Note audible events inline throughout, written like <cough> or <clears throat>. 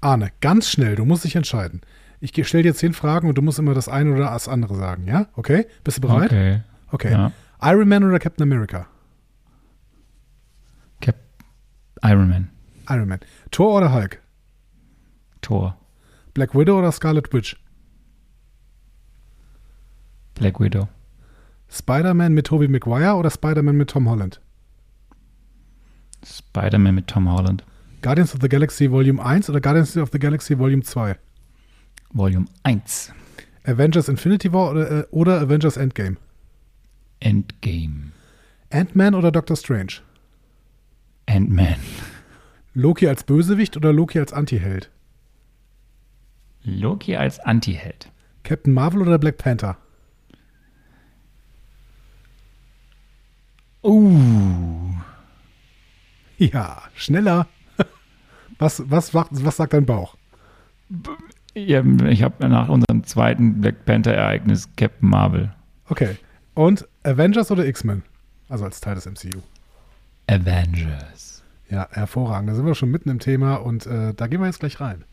Arne, ganz schnell, du musst dich entscheiden. Ich stelle dir zehn Fragen und du musst immer das eine oder das andere sagen, ja? Okay? Bist du bereit? Okay. Okay. Ja. Iron Man oder Captain America? Cap Iron Man. Iron Man. Thor oder Hulk? Thor. Black Widow oder Scarlet Witch? Black Widow. Spider-Man mit Tobey Maguire oder Spider-Man mit Tom Holland? Spider-Man mit Tom Holland. Guardians of the Galaxy Volume 1 oder Guardians of the Galaxy Volume 2? Volume 1. Avengers Infinity War oder, äh, oder Avengers Endgame? Endgame. Ant-Man oder Doctor Strange? Ant-Man. Loki als Bösewicht oder Loki als Antiheld? Loki als Antiheld. Captain Marvel oder Black Panther? Uh. Ja, schneller. Was, was, was, was sagt dein Bauch? Ja, ich habe nach unserem zweiten Black Panther-Ereignis Captain Marvel. Okay. Und Avengers oder X-Men? Also als Teil des MCU. Avengers. Ja, hervorragend. Da sind wir schon mitten im Thema und äh, da gehen wir jetzt gleich rein.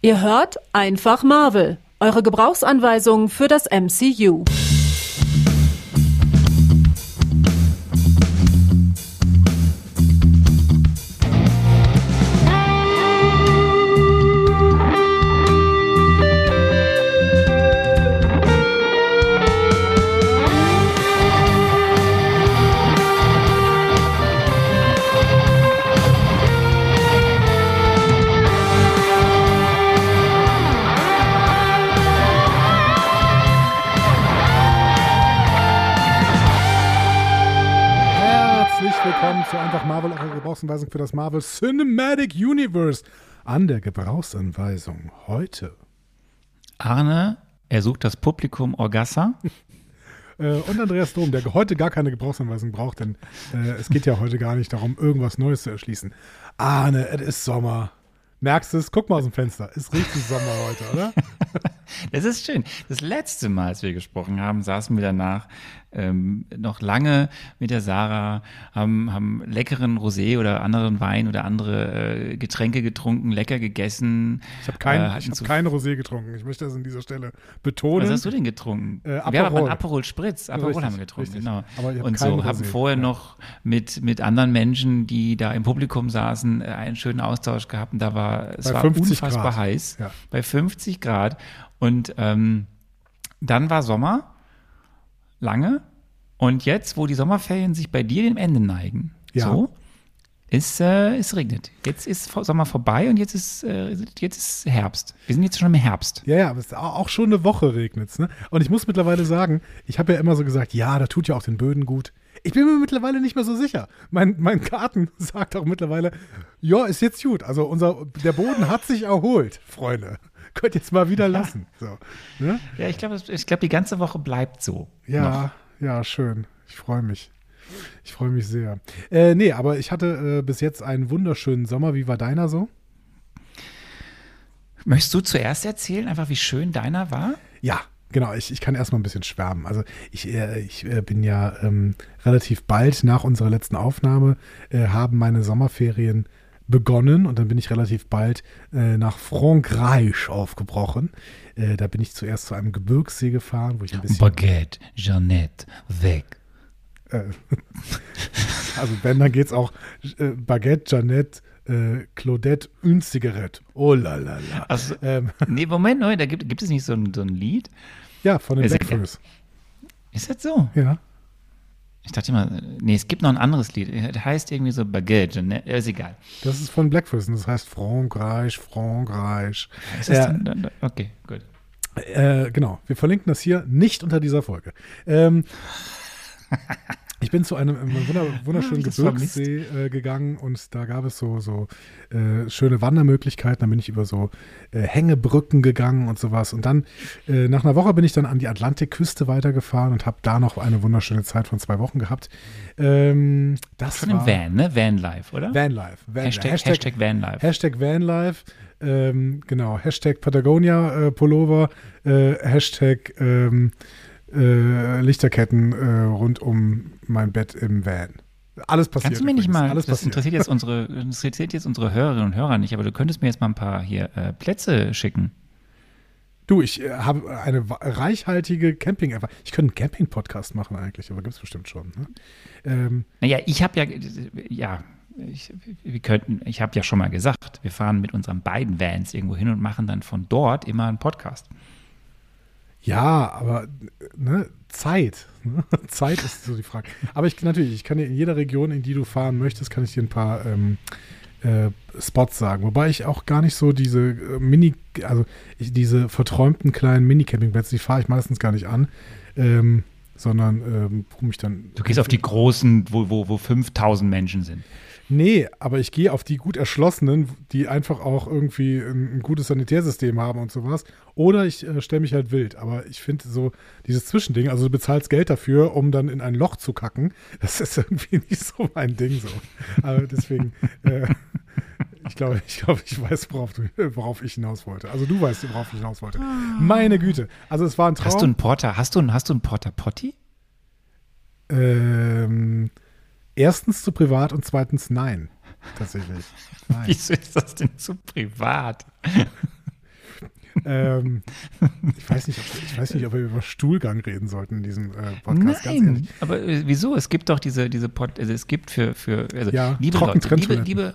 Ihr hört einfach Marvel, eure Gebrauchsanweisung für das MCU. Gebrauchsanweisung für das Marvel Cinematic Universe. An der Gebrauchsanweisung heute. Arne, er sucht das Publikum Orgassa. <laughs> Äh, und Andreas Dom, der heute gar keine Gebrauchsanweisung braucht, denn äh, es geht ja heute gar nicht darum, irgendwas Neues zu erschließen. Ahne, es ist Sommer. Merkst du es? Guck mal aus dem Fenster. Ist richtig Sommer heute, oder? <laughs> Das ist schön. Das letzte Mal, als wir gesprochen haben, saßen wir danach ähm, noch lange mit der Sarah, haben, haben leckeren Rosé oder anderen Wein oder andere äh, Getränke getrunken, lecker gegessen. Ich habe kein, Äh, ich hab kein Rosé getrunken. Ich möchte das an dieser Stelle betonen. Was hast du denn getrunken? Äh, wir haben Aperol. Aperol Spritz. Aperol Richtig, haben wir getrunken, richtig. genau. Hab Und so haben Rosé, vorher ja. noch mit, mit anderen Menschen, die da im Publikum saßen, äh, einen schönen Austausch gehabt. Und da war es Bei war 50 unfassbar Grad. heiß. Ja. Bei 50 Grad. Und ähm, dann war Sommer, lange. Und jetzt, wo die Sommerferien sich bei dir dem Ende neigen, Ja. so, ist, äh, es regnet. Jetzt ist Sommer vorbei und jetzt ist, äh, jetzt ist Herbst. Wir sind jetzt schon im Herbst. Ja, ja, aber es ist au- auch schon eine Woche regnet's, ne? Und ich muss mittlerweile sagen, ich habe ja immer so gesagt, ja, da tut ja auch den Böden gut. Ich bin mir mittlerweile nicht mehr so sicher. Mein, mein Garten <laughs> sagt auch mittlerweile, ja, ist jetzt gut. Also unser, der Boden hat sich erholt, Freunde. <laughs> Könnt jetzt mal wieder lassen. So, ne? Ja, ich glaube, ich glaube, die ganze Woche bleibt so. Ja, Noch. ja, schön. Ich freue mich. Ich freue mich sehr. Äh, nee, aber ich hatte äh, bis jetzt einen wunderschönen Sommer. Wie war deiner so? Möchtest du zuerst erzählen, einfach wie schön deiner war? Ja, genau. Ich, ich kann erstmal ein bisschen schwärmen. Also ich, äh, ich äh, bin ja ähm, relativ bald nach unserer letzten Aufnahme, äh, haben meine Sommerferien begonnen und dann bin ich relativ bald äh, nach Frankreich aufgebrochen. Äh, da bin ich zuerst zu einem Gebirgssee gefahren, wo ich ein bisschen Baguette, Jeannette, weg. Äh, <laughs> also wenn, dann geht's auch äh, Baguette, Jeannette, äh, Claudette, une Zigarette. Oh la la la. Also, Ähm, <laughs> nee, Moment, Moment, da gibt, gibt es nicht so ein, so ein Lied? ja, von den Ist Blackfoes. Ist das so? Ja. Ich dachte immer, nee, es gibt noch ein anderes Lied. Das heißt irgendwie so Baguette, Jeannette, ist egal. Das ist von Blackfoes und das heißt Frankreich, Frankreich. Ist das dann, dann, okay, gut. Äh, genau, wir verlinken das hier nicht unter dieser Folge. Ähm, <laughs> ich bin zu einem, einem wunder, wunderschönen Gebirgssee äh, gegangen und da gab es so, so äh, schöne Wandermöglichkeiten. Dann bin ich über so äh, Hängebrücken gegangen und sowas. Und dann, äh, nach einer Woche bin ich dann an die Atlantikküste weitergefahren und habe da noch eine wunderschöne Zeit von zwei Wochen gehabt. Ähm, das Schon war im Van, ne? Vanlife, oder? Vanlife. Van, Hashtag, Hashtag, Vanlife. Hashtag Vanlife, ähm, genau, Hashtag Patagonia äh, Pullover, äh, Hashtag ähm, äh, Lichterketten äh, rund um mein Bett im Van. Alles passiert. Kannst du mir nicht mal, Alles das passiert. interessiert jetzt, <laughs> unsere, das interessiert jetzt unsere Hörerinnen und Hörer nicht, aber du könntest mir jetzt mal ein paar hier äh, Plätze schicken. Du, ich äh, habe eine reichhaltige camping -Erfahrung. Ich könnte einen Camping-Podcast machen eigentlich, aber gibt es bestimmt schon. Ne? Ähm, Naja, ich habe ja, ja, ich, wir könnten, ich habe ja schon mal gesagt, wir fahren mit unseren beiden Vans irgendwo hin und machen dann von dort immer einen Podcast. Ja, aber ne, Zeit. Ne? <laughs> Zeit ist so die Frage. Aber ich natürlich, ich kann dir in jeder Region, in die du fahren möchtest, kann ich dir ein paar ähm, äh, Spots sagen. Wobei ich auch gar nicht so diese äh, Mini, also ich, diese verträumten kleinen Mini-Campingplätze, die fahre ich meistens gar nicht an. Ähm, sondern ähm, mich dann. Du gehst auf die großen, wo, wo, wo 5000 Menschen sind. Nee, aber ich gehe auf die gut erschlossenen, die einfach auch irgendwie ein, ein gutes Sanitärsystem haben und sowas. Oder ich äh, stelle mich halt wild. Aber ich finde so dieses Zwischending, also du bezahlst Geld dafür, um dann in ein Loch zu kacken, <laughs> das ist irgendwie nicht so mein Ding so. Aber deswegen, <laughs> äh, ich glaube, ich glaube, ich weiß, worauf, du, worauf ich hinaus wollte. Also du weißt, worauf ich hinaus wollte. Meine Güte. Also es war ein Traum. Hast du einen Porter, hast du, einen- hast du einen Porter Potty? ähm, erstens zu privat und zweitens nein. Tatsächlich. Nein. <laughs> Wieso ist das denn zu privat? <laughs> ähm, ich, weiß nicht, ob, ich weiß nicht, ob wir über Stuhlgang reden sollten in diesem äh, Podcast. Nein, aber äh, wieso? Es gibt doch diese, diese Pod, also es gibt für, für also Ja, liebe Leute, liebe, liebe,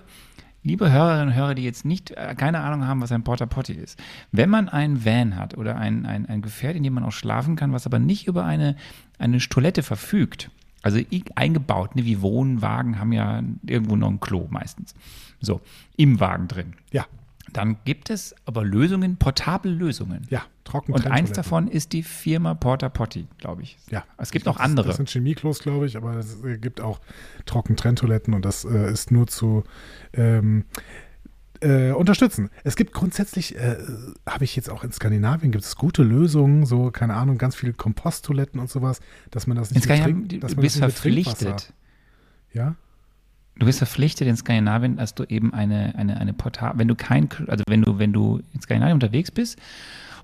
liebe Hörerinnen und Hörer, die jetzt nicht, äh, keine Ahnung haben, was ein Porta Potty ist. Wenn man einen Van hat oder ein, ein, ein Gefährt, in dem man auch schlafen kann, was aber nicht über eine, eine Toilette verfügt, also eingebaut, ne, wie Wohnwagen haben ja irgendwo noch ein Klo meistens. So, im Wagen drin. Ja, Dann gibt es aber Lösungen, portable Lösungen. ja, trocken. Und eins davon ist die Firma Porta Potty, glaube ich. Ja. Es gibt das- andere. Das sind Chemieklos, glaube ich, aber es gibt auch Trockentrenntoiletten und das äh, ist nur zu ähm, äh, unterstützen. Es gibt grundsätzlich, äh, habe ich jetzt auch in Skandinavien, gibt es gute Lösungen, so, keine Ahnung, ganz viele Komposttoiletten und sowas, dass man das nicht mit Skandinavien, Trink- du bist verpflichtet. Ja, Du bist verpflichtet in Skandinavien, dass du eben eine, eine, eine Portal, wenn du kein, also wenn du, wenn du in Skandinavien unterwegs bist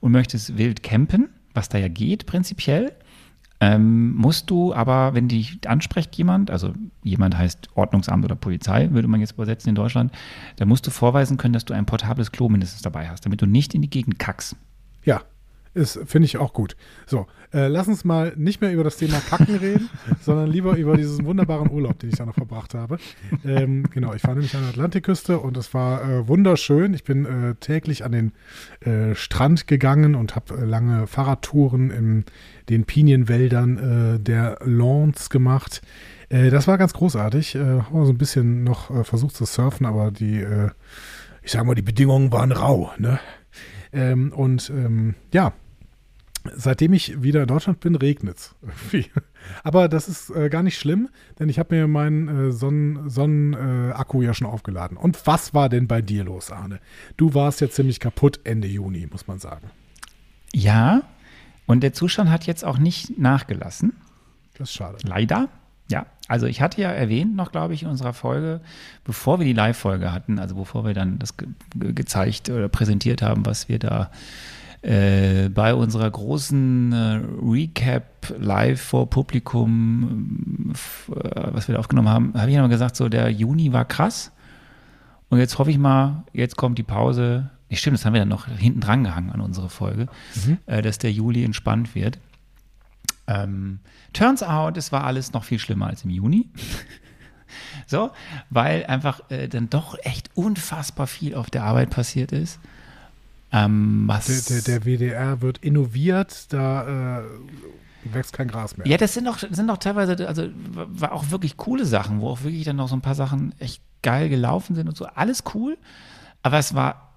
und möchtest wild campen, was da ja geht prinzipiell, ähm, musst du aber, wenn dich anspricht jemand, also jemand heißt Ordnungsamt oder Polizei, würde man jetzt übersetzen in Deutschland, dann musst du vorweisen können, dass du ein portables Klo mindestens dabei hast, damit du nicht in die Gegend kackst. ja. Ist, finde ich auch gut. So, äh, lass uns mal nicht mehr über das Thema Kacken reden, <laughs> sondern lieber über diesen wunderbaren Urlaub, den ich da noch verbracht habe. Ähm, genau, ich war nämlich an der Atlantikküste und es war äh, wunderschön. Ich bin äh, täglich an den äh, Strand gegangen und habe äh, lange Fahrradtouren in den Pinienwäldern äh, der Lawns gemacht. Das war ganz großartig. Äh, habe so ein bisschen noch versucht zu surfen, aber die, ich sag mal, die Bedingungen waren rau. Ne? Ähm, und ähm, ja, seitdem ich wieder in Deutschland bin, regnet es. <laughs> Aber das ist äh, gar nicht schlimm, denn ich habe mir meinen äh, Sonnen- Sonnenakku äh, Akku ja schon aufgeladen. Und was war denn bei dir los, Arne? Du warst ja ziemlich kaputt Ende Juni, muss man sagen. Ja, und der Zustand hat jetzt auch nicht nachgelassen. Das ist schade. Leider. Ja, also ich hatte ja erwähnt noch, glaube ich, in unserer Folge, bevor wir die Live-Folge hatten, also bevor wir dann das ge gezeigt oder präsentiert haben, was wir da äh, bei unserer großen äh, Recap live vor Publikum, f- äh, was wir da aufgenommen haben, habe ich nochmal gesagt, so der Juni war krass. Und jetzt hoffe ich mal, jetzt kommt die Pause. Nee, stimmt, das haben wir dann noch hinten dran gehangen an unsere Folge, äh, dass der Juli entspannt wird. Ähm, turns out, es war alles noch viel schlimmer als im Juni. <laughs> so, weil einfach äh, dann doch echt unfassbar viel auf der Arbeit passiert ist. Ähm, was Der, der, der WDR wird innoviert, da äh, wächst kein Gras mehr. ja, das sind doch, sind doch teilweise, also war auch wirklich coole Sachen, wo auch wirklich dann noch so ein paar Sachen echt geil gelaufen sind und so. Alles cool, aber es war,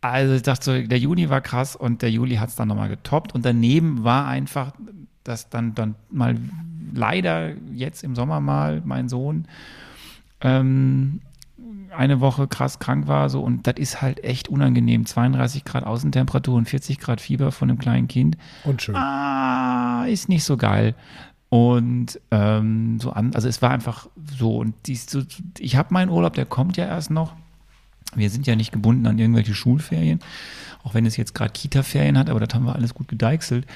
also ich dachte so, der Juni war krass und der Juli hat es dann nochmal getoppt und daneben war einfach, dass dann, dann mal leider jetzt im Sommer mal mein Sohn ähm, eine Woche krass krank war so und das ist halt echt unangenehm. 32 Grad Außentemperatur und 40 Grad Fieber von einem kleinen Kind Und schön. ah, ist nicht so geil. Und ähm, so an, also es war einfach so. Und dies, so, ich habe meinen Urlaub, der kommt ja erst noch. Wir sind ja nicht gebunden an irgendwelche Schulferien, auch wenn es jetzt gerade Kita-Ferien hat, aber das haben wir alles gut gedeichselt.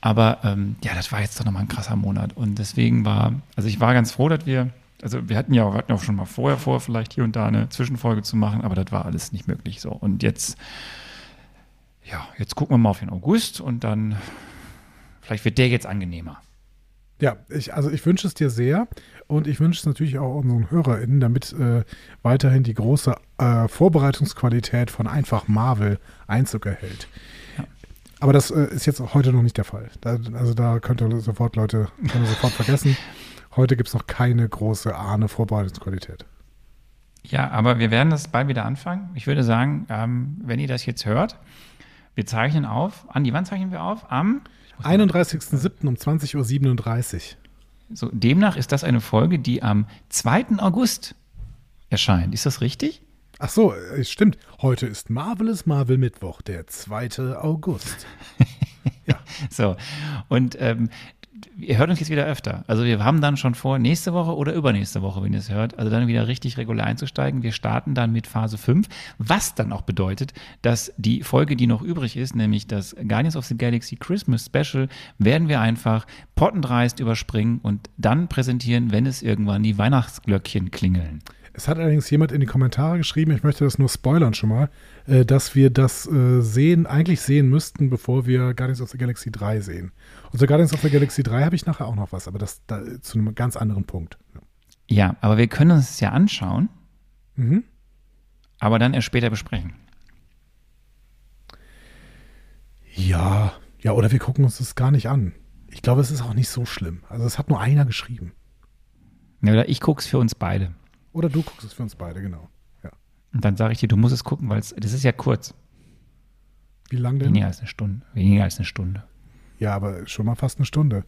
Aber ähm, ja, das war jetzt doch nochmal ein krasser Monat. Und deswegen war, also ich war ganz froh, dass wir, also wir hatten ja auch, wir hatten auch schon mal vorher vor, vielleicht hier und da eine Zwischenfolge zu machen, aber das war alles nicht möglich so. Und jetzt, ja, jetzt gucken wir mal auf den August und dann, vielleicht wird der jetzt angenehmer. Ja, ich, also ich wünsche es dir sehr und ich wünsche es natürlich auch unseren HörerInnen, damit äh, weiterhin die große äh, Vorbereitungsqualität von einfach Marvel Einzug erhält. Ja. Aber das äh, ist jetzt heute noch nicht der Fall. Da, also da könnt ihr sofort Leute könnt ihr sofort vergessen. <laughs> Heute gibt es noch keine große Ahne Vorbereitungsqualität. Ja, aber wir werden das bald wieder anfangen. Ich würde sagen, ähm, wenn ihr das jetzt hört, wir zeichnen auf. Andi, wann zeichnen wir auf? Am 31.07. um 20.37 Uhr. So, demnach ist das eine Folge, die am 2. August erscheint. Ist das richtig? Ach so, äh, stimmt. Heute ist Marvelous Marvel Mittwoch, der 2. August. <laughs> ja. So, und ähm, ihr hört uns jetzt wieder öfter. Also wir haben dann schon vor, nächste Woche oder übernächste Woche, wenn ihr es hört, also dann wieder richtig regulär einzusteigen. Wir starten dann mit Phase 5, was dann auch bedeutet, dass die Folge, die noch übrig ist, nämlich das Guardians of the Galaxy Christmas Special, werden wir einfach pottendreist überspringen und dann präsentieren, wenn es irgendwann die Weihnachtsglöckchen klingeln. Es hat allerdings jemand in die Kommentare geschrieben, ich möchte das nur spoilern schon mal, äh, dass wir das äh, sehen, eigentlich sehen müssten, bevor wir Guardians of the Galaxy 3 sehen. Und zu Guardians of the Galaxy 3 habe ich nachher auch noch was, aber das da, zu einem ganz anderen Punkt. Ja, aber wir können uns es ja anschauen, mhm. aber dann erst später besprechen. Ja, ja, oder wir gucken uns das gar nicht an. Ich glaube, es ist auch nicht so schlimm. Also es hat nur einer geschrieben. Ja, oder ich gucke es für uns beide. Oder du guckst es für uns beide, genau. Ja. Und dann sage ich dir, du musst es gucken, weil das ist ja kurz. Wie lang denn? Weniger als eine Stunde. Weniger als eine Stunde. Ja, aber schon mal fast eine Stunde.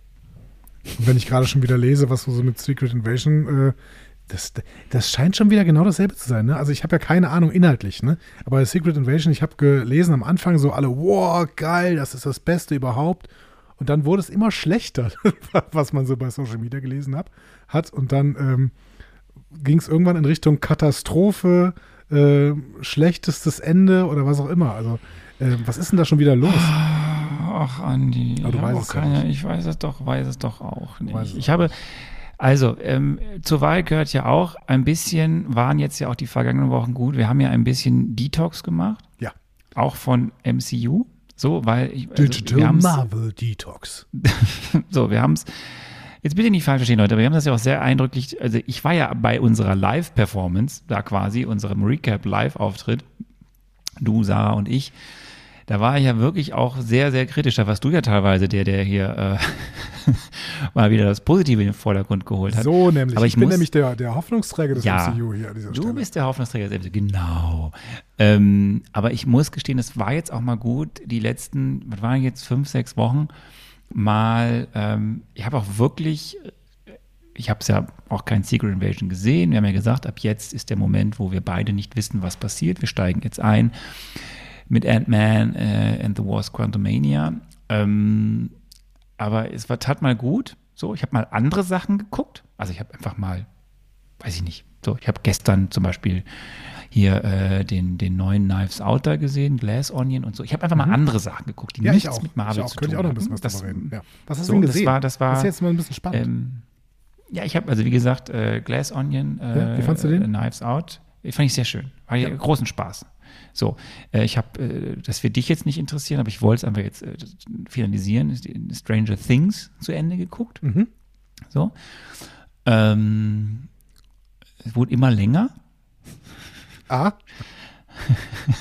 Und wenn ich gerade schon wieder lese, was so mit Secret Invasion, äh, das, das scheint schon wieder genau dasselbe zu sein. Ne? Also ich habe ja keine Ahnung inhaltlich, ne? aber Secret Invasion, ich habe gelesen am Anfang so alle, wow, geil, das ist das Beste überhaupt. Und dann wurde es immer schlechter, <laughs> was man so bei Social Media gelesen hab, hat. Und dann ähm, ging es irgendwann in Richtung Katastrophe, äh, schlechtestes Ende oder was auch immer. Also, äh, was ist denn da schon wieder los? Ach, Andi, Aber du weißt es keine, ja ich weiß es doch, weiß es doch auch nicht. Ich habe, also, ähm, zur Wahl gehört ja auch, ein bisschen, waren jetzt ja auch die vergangenen Wochen gut. Wir haben ja ein bisschen Detox gemacht. Ja. Auch von MCU. So, weil ich. Also, Digital Marvel Detox. <laughs> so, wir haben es Jetzt bitte nicht falsch verstehen, Leute, aber wir haben das ja auch sehr eindrücklich, also ich war ja bei unserer Live-Performance, da quasi, unserem Recap-Live-Auftritt, du, Sarah und ich, da war ich ja wirklich auch sehr, sehr kritisch. Da warst du ja teilweise der, der hier äh, <laughs> mal wieder das Positive in den Vordergrund geholt hat. So nämlich. Aber ich, ich bin muss, nämlich der, der Hoffnungsträger des ja, MCU hier an dieser du Stelle. Du bist der Hoffnungsträger des MCU, genau. Ähm, aber ich muss gestehen, es war jetzt auch mal gut, die letzten, was waren jetzt, fünf, sechs Wochen, mal, ähm, ich habe auch wirklich, ich habe es ja auch kein Secret Invasion gesehen. Wir haben ja gesagt, ab jetzt ist der Moment, wo wir beide nicht wissen, was passiert. Wir steigen jetzt ein mit Ant-Man äh, and the Wars Quantumania. Ähm, aber es war, tat mal gut. So, ich habe mal andere Sachen geguckt. Also ich habe einfach mal, weiß ich nicht. So, ich habe gestern zum Beispiel hier äh, den, den neuen Knives Out da gesehen, Glass Onion und so. Ich habe einfach mal mhm. andere Sachen geguckt, die ja, nichts auch. mit Marvel ich zu tun tun haben. Könnte ich auch noch ein bisschen was das, reden. Ja. Was hast so, du denn gesehen? Das war, das war, das ist jetzt mal ein bisschen spannend. Ähm, ja, ich habe, also wie gesagt, äh, Glass Onion, äh, ja, wie fandst du den? Knives Out, fand ich sehr schön. War ja. großen Spaß. So, äh, ich habe, äh, das wird dich jetzt nicht interessieren, aber ich wollte es einfach jetzt äh, finalisieren. Stranger Things zu Ende geguckt. Mhm. So. Ähm, es wurde immer länger. Ah.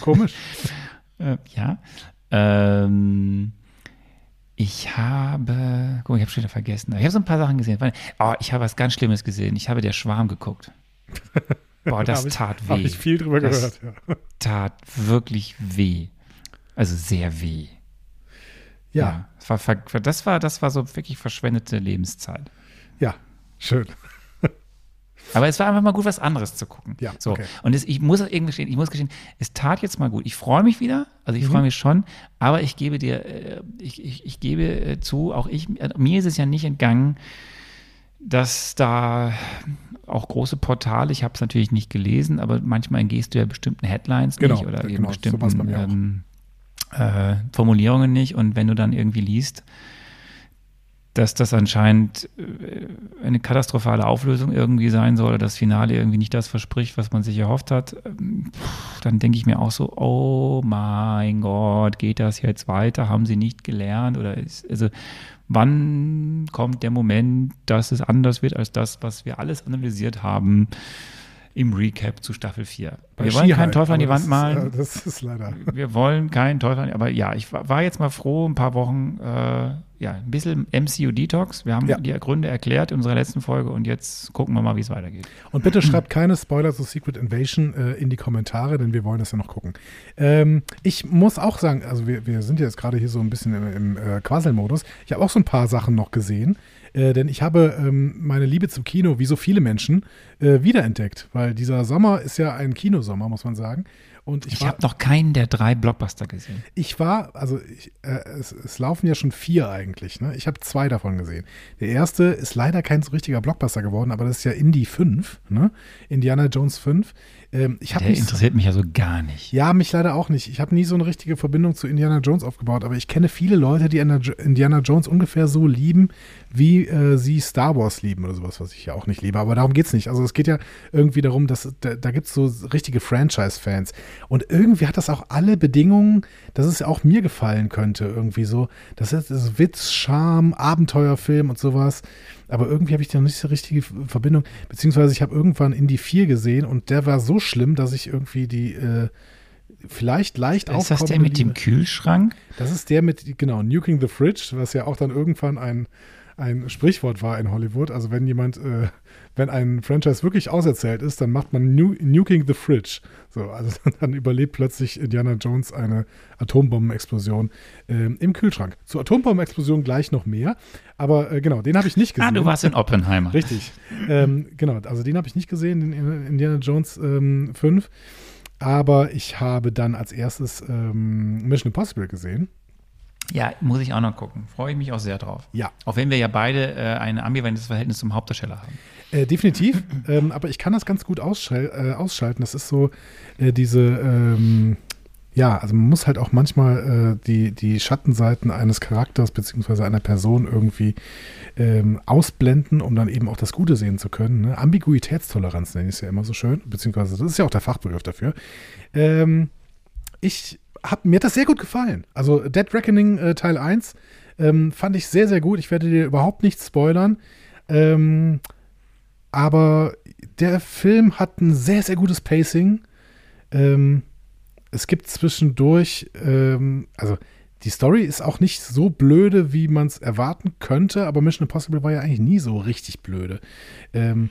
Komisch. <laughs> äh, ja. Ähm, ich habe, guck, ich habe schon wieder vergessen. Ich habe so ein paar Sachen gesehen. Oh, ich habe was ganz Schlimmes gesehen. Ich habe der Schwarm geguckt. Boah, <laughs> das ich, tat weh. Habe ich viel drüber das gehört. Ja. Tat wirklich weh. Also sehr weh. Ja. ja das, war, das, war, das war so wirklich verschwendete Lebenszeit. Ja, schön. Aber es war einfach mal gut, was anderes zu gucken. Ja, so. okay. Und es, ich muss irgendwie gestehen, ich muss gestehen, es tat jetzt mal gut. Ich freue mich wieder, also ich mhm. freue mich schon, aber ich gebe dir, äh, ich, ich, ich gebe äh, zu, auch ich, äh, mir ist es ja nicht entgangen, dass da auch große Portale, ich habe es natürlich nicht gelesen, aber manchmal entgehst du ja bestimmten Headlines genau, nicht oder eben genau, bestimmten ähm, äh, Formulierungen nicht. Und wenn du dann irgendwie liest, dass das anscheinend äh, eine katastrophale Auflösung irgendwie sein soll, das Finale irgendwie nicht das verspricht, was man sich erhofft hat, ähm, dann denke ich mir auch so, oh mein Gott, geht das jetzt weiter? Haben sie nicht gelernt? Oder ist, also wann kommt der Moment, dass es anders wird als das, was wir alles analysiert haben? Im Recap zu Staffel 4. Bei wir wollen Ski keinen halt, Teufel an die Wand malen. Ist, äh, das ist leider. Wir wollen keinen Teufel an die Aber ja, ich war jetzt mal froh, ein paar Wochen, äh, ja, ein bisschen MCU-Detox. Wir haben Ja. die Gründe erklärt in unserer letzten Folge und jetzt gucken wir mal, wie es weitergeht. Und bitte schreibt keine Spoiler zu Secret Invasion äh, in die Kommentare, denn wir wollen das ja noch gucken. Ähm, ich muss auch sagen, also wir, wir sind jetzt gerade hier so ein bisschen im, im äh, Quasselmodus. Ich habe auch so ein paar Sachen noch gesehen, äh, denn ich habe ähm, meine Liebe zum Kino, wie so viele Menschen, äh, wiederentdeckt, weil dieser Sommer ist ja ein Kinosommer, muss man sagen. Und ich, Ich habe noch keinen der drei Blockbuster gesehen. ich war, also ich, äh, es, es laufen ja schon vier eigentlich. Ne? Ich habe zwei davon gesehen. Der erste ist leider kein so richtiger Blockbuster geworden, aber das ist ja Indie 5, ne? Indiana Jones 5. Ähm, ich Der nicht, interessiert mich ja so gar nicht. ja, mich leider auch nicht. Ich habe nie so eine richtige Verbindung zu Indiana Jones aufgebaut, aber ich kenne viele Leute, die Indiana Jo- Indiana Jones ungefähr so lieben, wie äh, sie Star Wars lieben oder sowas, was ich ja auch nicht liebe. Aber darum geht's nicht. Also es geht ja irgendwie darum, dass da, da gibt's so richtige Franchise-Fans. Und irgendwie hat das auch alle Bedingungen, dass es auch mir gefallen könnte, irgendwie so. Das ist, das ist Witz, Charme, Abenteuerfilm und sowas. Aber irgendwie habe ich da nicht so richtige Verbindung. Beziehungsweise ich habe irgendwann Indie 4 gesehen und der war so schlimm, dass ich irgendwie die äh, vielleicht leicht Ist das der mit dem Kühlschrank? das ist der mit, genau, Nuking the Fridge, was ja auch dann irgendwann ein, ein Sprichwort war in Hollywood. Also wenn jemand, äh, wenn ein Franchise wirklich auserzählt ist, dann macht man nu Nuking the Fridge. So, also <laughs> dann überlebt plötzlich Indiana Jones eine Atombombenexplosion ähm, im Kühlschrank. Zur Atombombenexplosion gleich noch mehr, aber äh, genau, den habe ich nicht gesehen. Ah, du warst in Oppenheimer. Richtig. ähm, genau, also den habe ich nicht gesehen, den Indiana Jones ähm, 5. Aber ich habe dann als erstes ähm, Mission Impossible gesehen. Ja, muss ich auch noch gucken. Freue ich mich auch sehr drauf. Ja. Auch wenn wir ja beide äh, ein ambivalentes Verhältnis zum Hauptdarsteller haben. Äh, definitiv, <laughs> ähm, aber ich kann das ganz gut ausschal äh, ausschalten. Das ist so äh, diese, ähm, ja, also man muss halt auch manchmal äh, die, die Schattenseiten eines Charakters beziehungsweise einer Person irgendwie ähm, ausblenden, um dann eben auch das Gute sehen zu können. Ne? Ambiguitätstoleranz nenne ich es ja immer so schön, beziehungsweise das ist ja auch der Fachbegriff dafür. Ähm, ich hab, mir hat das sehr gut gefallen. Also Dead Reckoning äh, Teil 1 ähm, fand ich sehr, sehr gut. Ich werde dir überhaupt nichts spoilern. Ähm, aber der Film hat ein sehr, sehr gutes Pacing. Ähm, es gibt zwischendurch, ähm, also die Story ist auch nicht so blöde, wie man es erwarten könnte, aber Mission Impossible war ja eigentlich nie so richtig blöde. Ähm,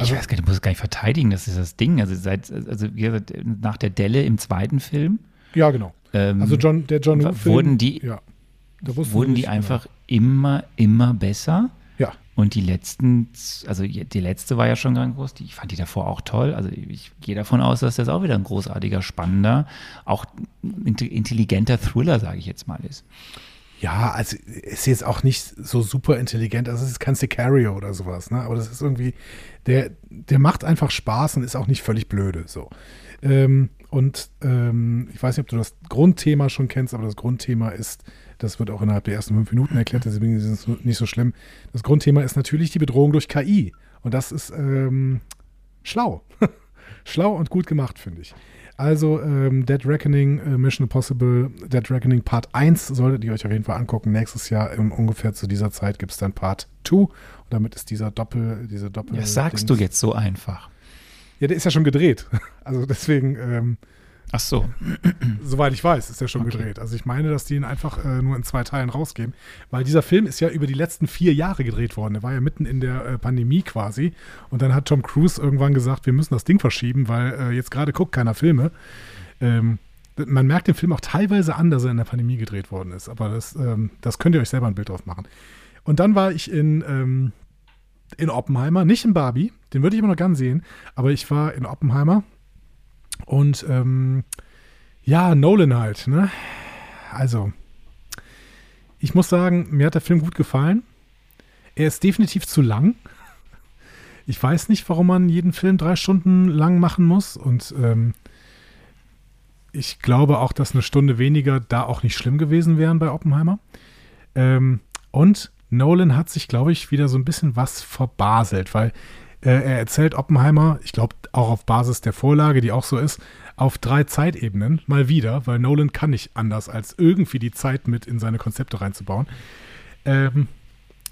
ich weiß gar nicht, du musst es gar nicht verteidigen, das ist das Ding. Also seit, also wie gesagt, nach der Delle im zweiten Film ja, genau. ähm, Also John, der John Woo-Film. wurden die, ja, da wussten wurden die nicht einfach immer, immer besser. Genau. Ja, Und die letzten, also die letzte war ja schon ganz groß, die, ich fand die davor auch toll. Also ich gehe davon aus, dass das auch wieder ein großartiger, spannender, auch int- intelligenter Thriller, sage ich jetzt mal, ist. Ja, also ist jetzt auch nicht so super intelligent. Also es ist kein Sicario oder sowas, ne? Aber das ist irgendwie, der, der macht einfach Spaß und ist auch nicht völlig blöde. So. Ähm, und ähm, ich weiß nicht, ob du das Grundthema schon kennst, aber das Grundthema ist, das wird auch innerhalb der ersten fünf Minuten erklärt, deswegen ist es nicht so schlimm. Das Grundthema ist natürlich die Bedrohung durch KI. Und das ist ähm, schlau. <laughs> schlau und gut gemacht, finde ich. Also ähm, Dead Reckoning, äh, Mission Impossible, Dead Reckoning Part 1 solltet ihr euch auf jeden Fall angucken. Nächstes Jahr um, ungefähr zu dieser Zeit gibt es dann Part 2. Und damit ist dieser Doppel, diese Doppel. Das sagst Dings- du jetzt so einfach. Ja, der ist ja schon gedreht. <laughs> Also deswegen, ähm, Ach so. <clears throat> soweit ich weiß, ist er schon Okay. gedreht. Also ich meine, dass die ihn einfach äh, nur in zwei Teilen rausgeben. Weil dieser Film ist ja über die letzten vier Jahre gedreht worden. Der war ja mitten in der äh, Pandemie quasi. Und dann hat Tom Cruise irgendwann gesagt, wir müssen das Ding verschieben, weil äh, jetzt gerade guckt keiner Filme. Ähm, man merkt dem Film auch teilweise an, dass er in der Pandemie gedreht worden ist. Aber das, ähm, das könnt ihr euch selber ein Bild drauf machen. Und dann war ich in, ähm, in Oppenheimer, nicht in Barbie, den würde ich immer noch gern sehen, aber ich war in Oppenheimer und ähm, ja, Nolan halt, ne? Also, ich muss sagen, mir hat der Film gut gefallen. Er ist definitiv zu lang. Ich weiß nicht, warum man jeden Film drei Stunden lang machen muss. Und ähm, ich glaube auch, dass eine Stunde weniger da auch nicht schlimm gewesen wären bei Oppenheimer. Ähm, und Nolan hat sich, glaube ich, wieder so ein bisschen was verbaselt, weil äh, er erzählt Oppenheimer, ich glaube auch auf Basis der Vorlage, die auch so ist, auf drei Zeitebenen mal wieder, weil Nolan kann nicht anders, als irgendwie die Zeit mit in seine Konzepte reinzubauen. Ähm,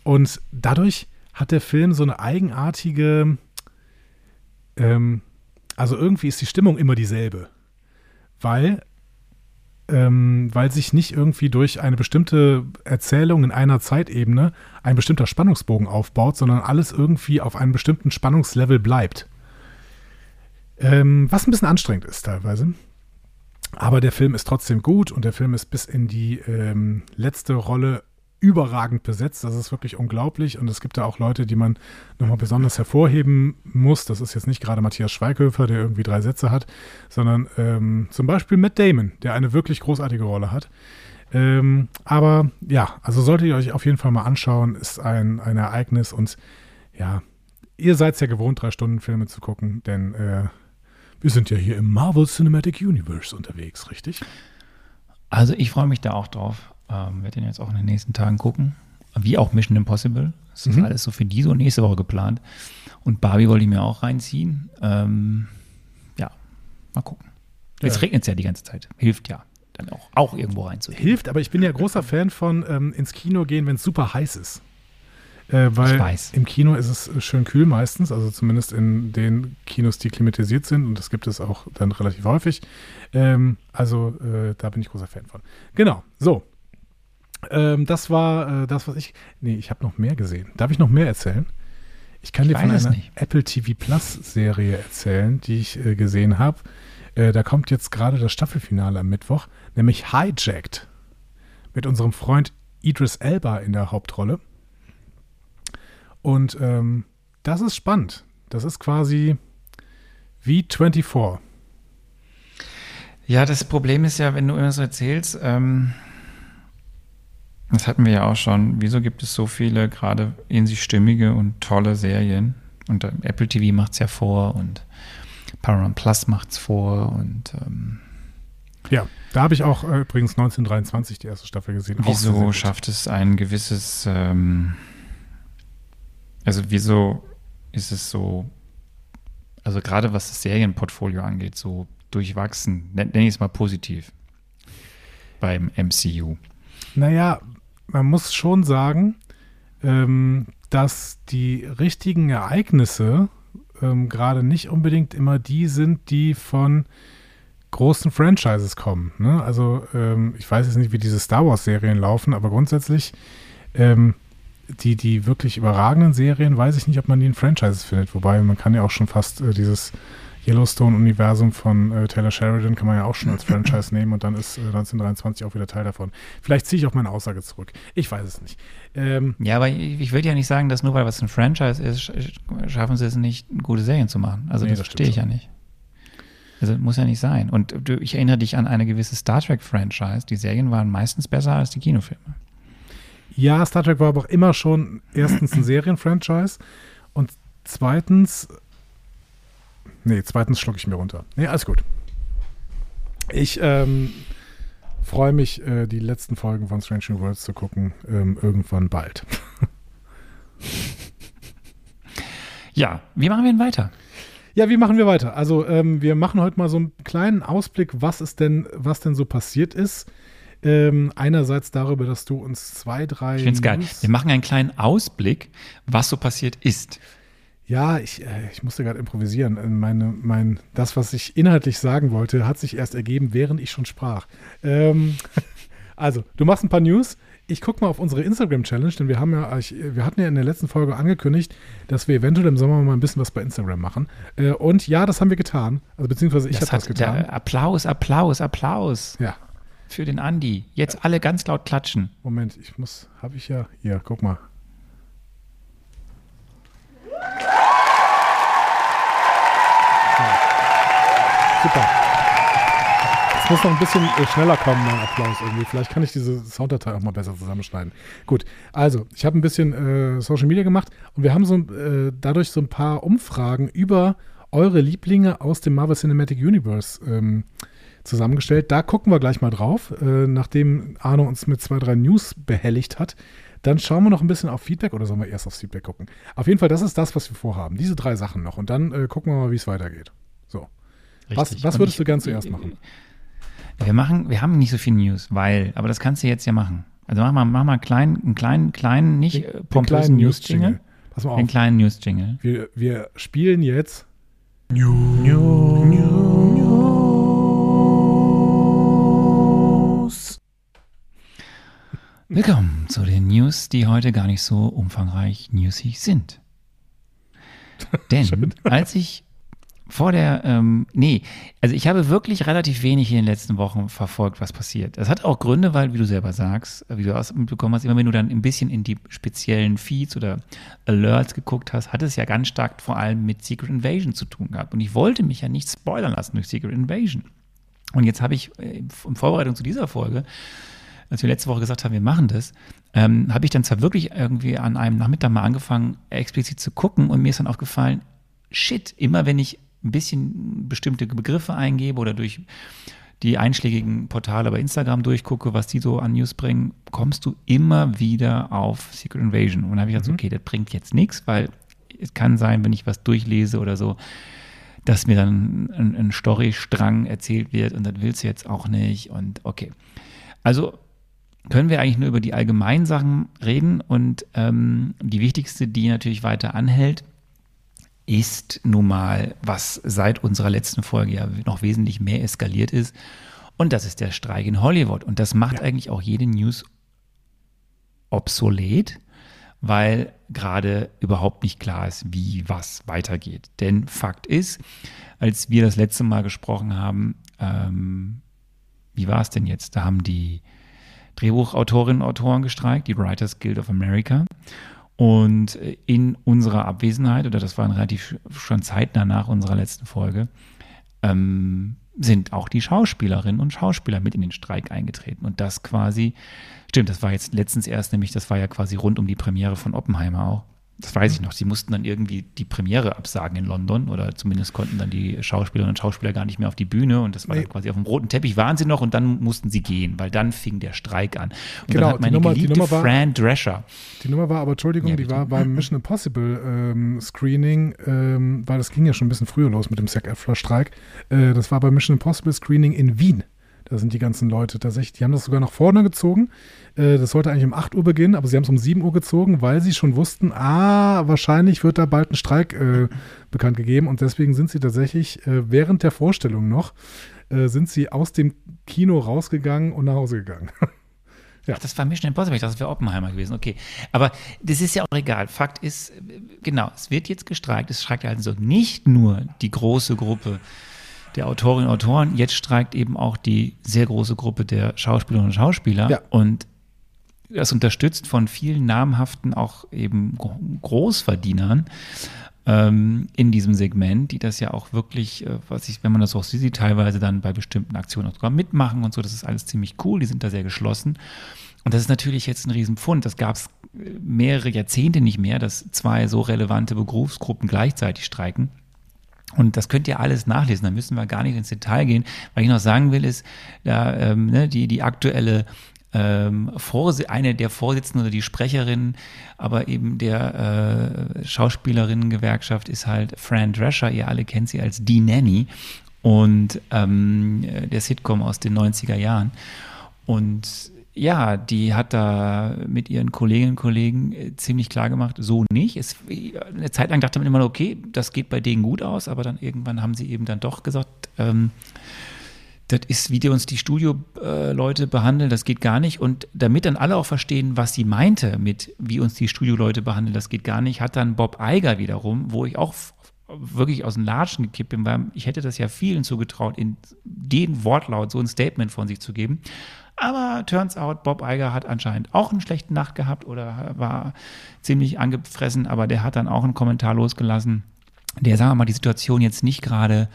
und dadurch hat der Film so eine eigenartige, ähm, also irgendwie ist die Stimmung immer dieselbe, weil ähm, weil sich nicht irgendwie durch eine bestimmte Erzählung in einer Zeitebene ein bestimmter Spannungsbogen aufbaut, sondern alles irgendwie auf einem bestimmten Spannungslevel bleibt. Ähm, was ein bisschen anstrengend ist teilweise. Aber der Film ist trotzdem gut und der Film ist bis in die ähm, letzte Rolle überragend besetzt. Das ist wirklich unglaublich. Und es gibt da auch Leute, die man nochmal besonders hervorheben muss. Das ist jetzt nicht gerade Matthias Schweighöfer, der irgendwie drei Sätze hat, sondern ähm, zum Beispiel Matt Damon, der eine wirklich großartige Rolle hat. Ähm, aber ja, also solltet ihr euch auf jeden Fall mal anschauen, ist ein, ein Ereignis und ja, ihr seid ja gewohnt, drei Stunden Filme zu gucken, denn äh, wir sind ja hier im Marvel Cinematic Universe unterwegs, richtig? Also ich freue mich da auch drauf. Ähm, werde den jetzt auch in den nächsten Tagen gucken. Wie auch Mission Impossible. Das ist mhm. alles so für diese und nächste Woche geplant. Und Barbie wollte ich mir auch reinziehen. Ähm, ja, mal gucken. Jetzt ja. regnet es ja die ganze Zeit. Hilft ja dann auch, auch irgendwo reinzuhören. Hilft, aber ich bin ja großer Fan von ähm, ins Kino gehen, wenn es super heiß ist. Äh, weil im Kino ist es schön kühl meistens, also zumindest in den Kinos, die klimatisiert sind und das gibt es auch dann relativ häufig. Ähm, also äh, da bin ich großer Fan von. Genau, so. Ähm, das war äh, das, was ich. Nee, ich habe noch mehr gesehen. Darf ich noch mehr erzählen? Ich kann ich dir von einer. Apple TV Plus Serie erzählen, die ich äh, gesehen habe. Äh, da kommt jetzt gerade das Staffelfinale am Mittwoch, nämlich Hijacked. Mit unserem Freund Idris Elba in der Hauptrolle. Und ähm, das ist spannend. Das ist quasi wie 24. Ja, das Problem ist ja, wenn du immer so erzählst, ähm, das hatten wir ja auch schon. Wieso gibt es so viele gerade in sich stimmige und tolle Serien? Und äh, Apple TV macht es ja vor und Paramount Plus macht es vor und ähm, ja, da habe ich auch äh, übrigens 1923 die erste Staffel gesehen. Wieso schafft es ein gewisses, ähm, also wieso ist es so, also gerade was das Serienportfolio angeht, so durchwachsen, nenne ich es mal positiv beim MCU? Naja, man muss schon sagen, ähm, dass die richtigen Ereignisse ähm, gerade nicht unbedingt immer die sind, die von großen Franchises kommen. Ne? Also ähm, ich weiß jetzt nicht, wie diese Star Wars-Serien laufen, aber grundsätzlich ähm, die, die wirklich überragenden Serien, weiß ich nicht, ob man die in Franchises findet. Wobei man kann ja auch schon fast äh, dieses Yellowstone-Universum von äh, Taylor Sheridan kann man ja auch schon als <laughs> Franchise nehmen und dann ist äh, 1923 auch wieder Teil davon. Vielleicht ziehe ich auch meine Aussage zurück. Ich weiß es nicht. Ähm, ja, aber ich, ich würde ja nicht sagen, dass nur weil was ein Franchise ist, schaffen sie es nicht, gute Serien zu machen. Also nee, das, das verstehe ich ja nicht. Also muss ja nicht sein. Und du, ich erinnere dich an eine gewisse Star Trek-Franchise. Die Serien waren meistens besser als die Kinofilme. Ja, Star Trek war aber auch immer schon erstens ein <clears throat> Serienfranchise und zweitens Nee, zweitens schlucke ich mir runter. Nee, alles gut. Ich ähm, freue mich, äh, die letzten Folgen von Strange New Worlds zu gucken. Ähm, irgendwann bald. <laughs> ja, wie machen wir denn weiter? Ja, wie machen wir weiter? Also, ähm, wir machen heute mal so einen kleinen Ausblick, was ist denn, was denn so passiert ist. Ähm, einerseits darüber, dass du uns zwei, drei. Ich finde es geil. Wir machen einen kleinen Ausblick, was so passiert ist. Ja, ich, äh, ich musste gerade improvisieren. Äh, meine, mein, das, was ich inhaltlich sagen wollte, hat sich erst ergeben, während ich schon sprach. Ähm, <laughs> also, du machst ein paar News. Ich gucke mal auf unsere Instagram-Challenge, denn wir haben ja, ich, wir hatten ja in der letzten Folge angekündigt, dass wir eventuell im Sommer mal ein bisschen was bei Instagram machen. Äh, und ja, das haben wir getan. Also beziehungsweise ich habe das getan. Applaus, Applaus, Applaus. Ja. Für den Andi. Jetzt alle ganz laut klatschen. Moment, ich muss, habe ich ja, hier, guck mal. Super. Es muss noch ein bisschen äh, schneller kommen, mein Applaus irgendwie. Vielleicht kann ich diese Sounddatei auch mal besser zusammenschneiden. Gut, also ich habe ein bisschen äh, Social Media gemacht und wir haben so äh, dadurch so ein paar Umfragen über eure Lieblinge aus dem Marvel Cinematic Universe ähm, zusammengestellt. Da gucken wir gleich mal drauf, äh, nachdem Arno uns mit zwei, drei News behelligt hat. Dann schauen wir noch ein bisschen auf Feedback oder sollen wir erst aufs Feedback gucken? Auf jeden Fall, das ist das, was wir vorhaben. Diese drei Sachen noch. Und dann äh, gucken wir mal, wie es weitergeht. So. Was, was würdest ich, du gern zuerst machen? Wir machen, wir haben nicht so viel News, weil, aber das kannst du jetzt ja machen. Also mach mal, mach mal klein, einen kleinen, kleinen, nicht den, pompösen News-Jingle. Pass mal auf. Den kleinen News-Jingle. Wir, wir spielen jetzt News. News. News. Willkommen zu den News, die heute gar nicht so umfangreich newsig sind. <laughs> Denn als ich vor der, ähm, nee, also ich habe wirklich relativ wenig in den letzten Wochen verfolgt, was passiert. Das hat auch Gründe, weil, wie du selber sagst, wie du ausbekommen hast, immer wenn du dann ein bisschen in die speziellen Feeds oder Alerts geguckt hast, hat es ja ganz stark vor allem mit Secret Invasion zu tun gehabt. Und ich wollte mich ja nicht spoilern lassen durch Secret Invasion. Und jetzt habe ich äh, in Vorbereitung zu dieser Folge, als wir letzte Woche gesagt haben, wir machen das, ähm, habe ich dann zwar wirklich irgendwie an einem Nachmittag mal angefangen, explizit zu gucken und mir ist dann aufgefallen, shit, immer wenn ich ein bisschen bestimmte Begriffe eingebe oder durch die einschlägigen Portale bei Instagram durchgucke, was die so an News bringen, kommst du immer wieder auf Secret Invasion. Und dann habe ich gesagt, mhm. okay, das bringt jetzt nichts, weil es kann sein, wenn ich was durchlese oder so, dass mir dann ein, ein Storystrang erzählt wird und das willst du jetzt auch nicht. Und okay. Also können wir eigentlich nur über die allgemeinen Sachen reden und ähm, die wichtigste, die natürlich weiter anhält, ist nun mal, was seit unserer letzten Folge ja noch wesentlich mehr eskaliert ist. Und das ist der Streik in Hollywood. Und das macht ja. eigentlich auch jede News obsolet, weil gerade überhaupt nicht klar ist, wie was weitergeht. Denn Fakt ist, als wir das letzte Mal gesprochen haben, ähm, wie war es denn jetzt? Da haben die Drehbuchautorinnen und Autoren gestreikt, die Writers Guild of America. Und in unserer Abwesenheit, oder das war relativ schon zeitnah nach unserer letzten Folge, ähm, sind auch die Schauspielerinnen und Schauspieler mit in den Streik eingetreten. Und das quasi, stimmt, das war jetzt letztens erst, nämlich das war ja quasi rund um die Premiere von Oppenheimer auch das weiß ich noch, sie mussten dann irgendwie die Premiere absagen in London oder zumindest konnten dann die Schauspielerinnen und Schauspieler gar nicht mehr auf die Bühne und das war nee. dann quasi auf dem roten Teppich waren sie noch und dann mussten sie gehen, weil dann fing der Streik an. Und genau, dann hat meine Nummer, geliebte war, Fran Drescher. Die Nummer war aber, Entschuldigung, ja, die war beim Mission Impossible ähm, Screening, ähm, weil das ging ja schon ein bisschen früher los mit dem Zac Efron-Streik. Äh, das war beim Mission Impossible Screening in Wien. Da sind die ganzen Leute tatsächlich, die haben das sogar nach vorne gezogen. Äh, das sollte eigentlich um 8 Uhr beginnen, aber sie haben es um 7 Uhr gezogen, weil sie schon wussten, ah, wahrscheinlich wird da bald ein Streik äh, bekannt gegeben. Und deswegen sind sie tatsächlich äh, während der Vorstellung noch, äh, sind sie aus dem Kino rausgegangen und nach Hause gegangen. <laughs> Ja. Ach, das war Mission Impossible, ich dachte, das wäre Oppenheimer gewesen. Okay. Aber das ist ja auch egal. Fakt ist, genau, es wird jetzt gestreikt. Es streikt also nicht nur die große Gruppe der Autorinnen und Autoren. Jetzt streikt eben auch die sehr große Gruppe der Schauspielerinnen und Schauspieler. Ja. Und das unterstützt von vielen namhaften, auch eben Großverdienern ähm, in diesem Segment, die das ja auch wirklich, äh, was ich, wenn man das auch sieht, teilweise dann bei bestimmten Aktionen auch sogar mitmachen und so. Das ist alles ziemlich cool. Die sind da sehr geschlossen. Und das ist natürlich jetzt ein Riesenpfund. Das gab es äh, mehrere Jahrzehnte nicht mehr, dass zwei so relevante Berufsgruppen gleichzeitig streiken. Und das könnt ihr alles nachlesen, da müssen wir gar nicht ins Detail gehen. Was ich noch sagen will, ist, da, ähm, ne, die, die aktuelle ähm, eine der Vorsitzenden oder die Sprecherin, aber eben der äh, Schauspielerinnen-Gewerkschaft ist halt Fran Drescher. Ihr alle kennt sie als Die Nanny und ähm, der Sitcom aus den 90er Jahren. Und ja, die hat da mit ihren Kolleginnen und Kollegen äh, ziemlich klar gemacht, so nicht. Es, eine Zeit lang dachte man immer, okay, das geht bei denen gut aus, aber dann irgendwann haben sie eben dann doch gesagt, ähm, das ist, wie die uns die Studioleute behandeln, das geht gar nicht. Und damit dann alle auch verstehen, was sie meinte mit, wie uns die Studioleute behandeln, das geht gar nicht, hat dann Bob Eiger wiederum, wo ich auch wirklich aus den Latschen gekippt bin, weil ich hätte das ja vielen zugetraut, in den Wortlaut so ein Statement von sich zu geben. Aber turns out, Bob Eiger hat anscheinend auch eine schlechte Nacht gehabt oder war ziemlich angefressen, aber der hat dann auch einen Kommentar losgelassen, der, sagen wir mal, die Situation jetzt nicht gerade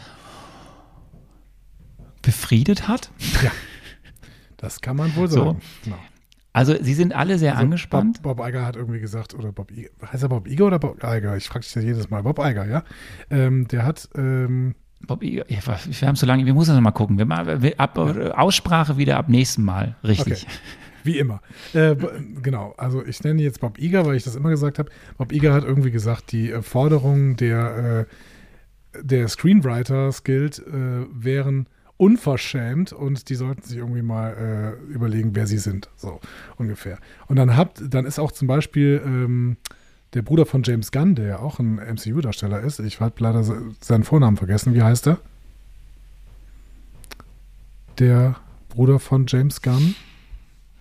befriedet hat. Ja, das kann man wohl sagen. So. Genau. Also sie sind alle sehr also angespannt. Bob, Bob, Eiger hat irgendwie gesagt, oder Bob Iger, heißt er Bob Iger oder Bob Eiger? Ich frage dich das jedes Mal. Bob Eiger, ja. Ähm, der hat ähm, Bob Iger, ja, wir haben so lange, wir müssen das mal gucken. Wir mal, ab, Aussprache wieder ab nächsten Mal, richtig. Okay. Wie immer. Äh, genau, also ich nenne jetzt Bob Iger, weil ich das immer gesagt habe. Bob Iger hat irgendwie gesagt, die äh, Forderungen der, äh, der Screenwriters gilt, äh, wären unverschämt und die sollten sich irgendwie mal äh, überlegen, wer sie sind. So ungefähr. Und dann habt, dann ist auch zum Beispiel ähm, der Bruder von James Gunn, der ja auch ein MCU-Darsteller ist. Ich habe leider seinen Vornamen vergessen. Wie heißt er? Der Bruder von James Gunn.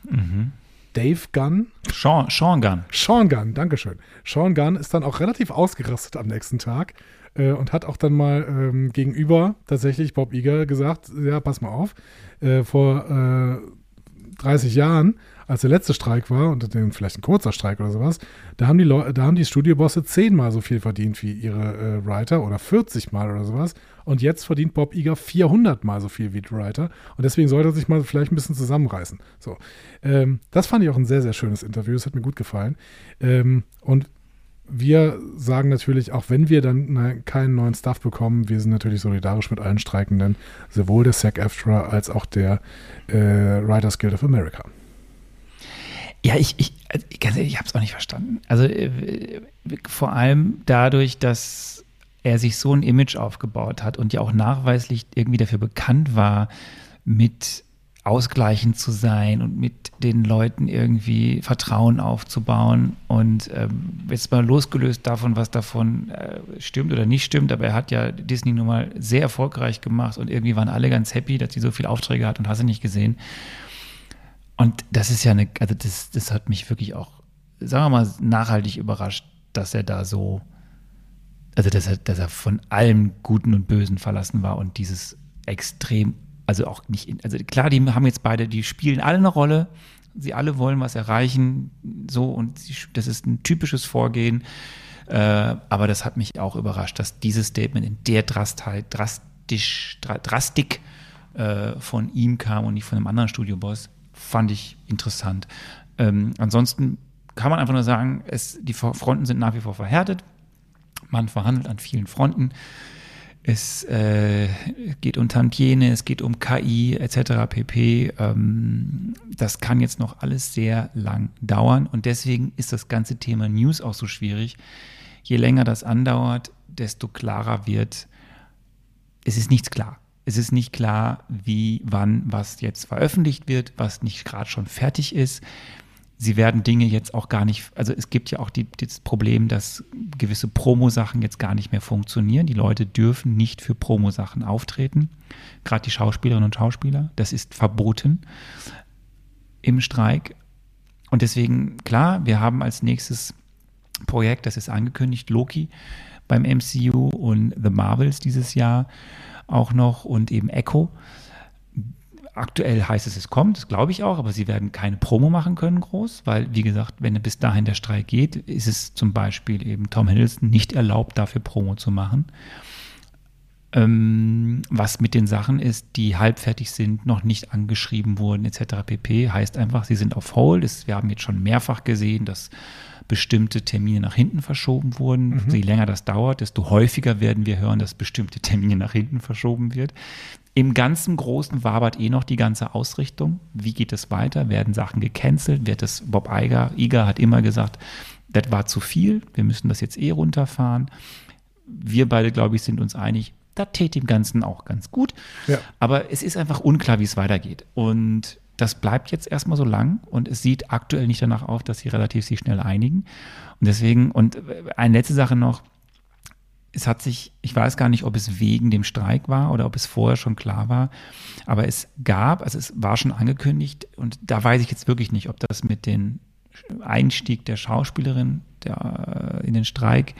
Mhm. Dave Gunn. Sean, Sean Gunn. Sean Gunn, Dankeschön. Sean Gunn ist dann auch relativ ausgerastet am nächsten Tag äh, und hat auch dann mal ähm, gegenüber tatsächlich Bob Iger gesagt, ja, pass mal auf, äh, vor äh, 30 Jahren als der letzte Streik war, und vielleicht ein kurzer Streik oder sowas, da haben die, Leu da haben die Studiobosse zehnmal so viel verdient wie ihre äh, Writer oder 40 Mal oder sowas. Und jetzt verdient Bob Iger 400 Mal so viel wie die Writer. Und deswegen sollte er sich mal vielleicht ein bisschen zusammenreißen. So. Ähm, das fand ich auch ein sehr, sehr schönes Interview. Es hat mir gut gefallen. Ähm, und wir sagen natürlich, auch wenn wir dann keinen neuen Stuff bekommen, wir sind natürlich solidarisch mit allen Streikenden, sowohl der SAG-AFTRA als auch der äh, Writers Guild of America. Ja, ich, ich, also, ganz ehrlich, ich habe es auch nicht verstanden. Also äh, vor allem dadurch, dass er sich so ein Image aufgebaut hat und ja auch nachweislich irgendwie dafür bekannt war, mit ausgleichend zu sein und mit den Leuten irgendwie Vertrauen aufzubauen. Und ähm, jetzt mal losgelöst davon, was davon äh, stimmt oder nicht stimmt, aber er hat ja Disney nun mal sehr erfolgreich gemacht und irgendwie waren alle ganz happy, dass sie so viele Aufträge hat und hast du nicht gesehen. Und das ist ja eine, also das, das hat mich wirklich auch, sagen wir mal, nachhaltig überrascht, dass er da so, also dass er, dass er von allem Guten und Bösen verlassen war und dieses extrem, also auch nicht, in, also klar, die haben jetzt beide, die spielen alle eine Rolle, sie alle wollen was erreichen, so und das ist ein typisches Vorgehen. Äh, aber das hat mich auch überrascht, dass dieses Statement in der Drastheit, drastisch, Drastik äh, von ihm kam und nicht von einem anderen Studioboss fand ich interessant. Ähm, ansonsten kann man einfach nur sagen, es, die Fronten sind nach wie vor verhärtet. Man verhandelt an vielen Fronten. Es äh, geht um Tantiene, es geht um KI etc. pp. Ähm, das kann jetzt noch alles sehr lang dauern und deswegen ist das ganze Thema News auch so schwierig. Je länger das andauert, desto klarer wird, es ist nichts klar. Es ist nicht klar, wie, wann, was jetzt veröffentlicht wird, was nicht gerade schon fertig ist. Sie werden Dinge jetzt auch gar nicht, also es gibt ja auch die, das Problem, dass gewisse Promo-Sachen jetzt gar nicht mehr funktionieren. Die Leute dürfen nicht für Promo-Sachen auftreten, gerade die Schauspielerinnen und Schauspieler. Das ist verboten im Streik. Und deswegen, klar, wir haben als nächstes Projekt, das ist angekündigt, Loki beim MCU und The Marvels dieses Jahr auch noch und eben Echo. Aktuell heißt es, es kommt, das glaube ich auch, aber sie werden keine Promo machen können groß, weil, wie gesagt, wenn bis dahin der Streik geht, ist es zum Beispiel eben Tom Hiddleston nicht erlaubt, dafür Promo zu machen. Ähm, was mit den Sachen ist, die halbfertig sind, noch nicht angeschrieben wurden, etc. pp. Heißt einfach, sie sind auf Hold. wir haben jetzt schon mehrfach gesehen, dass bestimmte Termine nach hinten verschoben wurden. Mhm. Je länger das dauert, desto häufiger werden wir hören, dass bestimmte Termine nach hinten verschoben wird. Im ganzen Großen wabert eh noch die ganze Ausrichtung. Wie geht es weiter? Werden Sachen gecancelt? Wird es Bob Iger? Iger hat immer gesagt, das war zu viel. Wir müssen das jetzt eh runterfahren. Wir beide, glaube ich, sind uns einig, das täte dem Ganzen auch ganz gut. Ja. Aber es ist einfach unklar, wie es weitergeht. Und das bleibt jetzt erstmal so lang und es sieht aktuell nicht danach auf, dass sie relativ sich schnell einigen. Und deswegen, und eine letzte Sache noch, es hat sich, ich weiß gar nicht, ob es wegen dem Streik war oder ob es vorher schon klar war, aber es gab, also es war schon angekündigt und da weiß ich jetzt wirklich nicht, ob das mit dem Einstieg der Schauspielerin der, in den Streik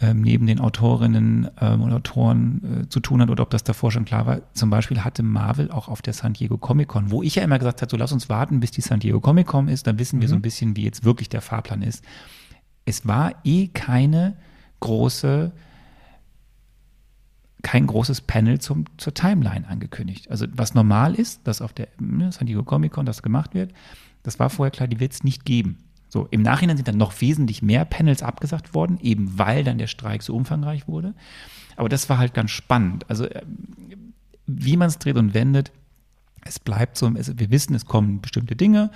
ähm, neben den Autorinnen ähm, und Autoren äh, zu tun hat oder ob das davor schon klar war. Zum Beispiel hatte Marvel auch auf der San Diego Comic Con, wo ich ja immer gesagt habe, so lass uns warten, bis die San Diego Comic Con ist, dann wissen wir so ein mhm. bisschen, wie jetzt wirklich der Fahrplan ist. Es war eh keine große kein großes Panel zum, zur Timeline angekündigt. Also was normal ist, dass auf der ne, San Diego Comic Con das gemacht wird, das war vorher klar, die wird es nicht geben. So, im Nachhinein sind dann noch wesentlich mehr Panels abgesagt worden, eben weil dann der Streik so umfangreich wurde. Aber das war halt ganz spannend. Also, äh, wie man es dreht und wendet, es bleibt so, es, wir wissen, es kommen bestimmte Dinge,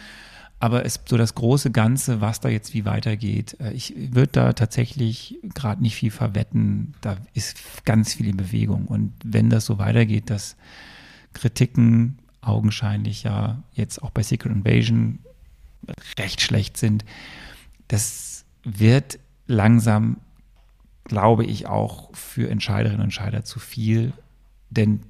aber es so das große Ganze, was da jetzt wie weitergeht, äh, ich würde da tatsächlich gerade nicht viel verwetten. Da ist ganz viel in Bewegung. Und wenn das so weitergeht, dass Kritiken augenscheinlich ja jetzt auch bei Secret Invasion recht schlecht sind, das wird langsam, glaube ich, auch für Entscheiderinnen und Entscheider zu viel. Denn,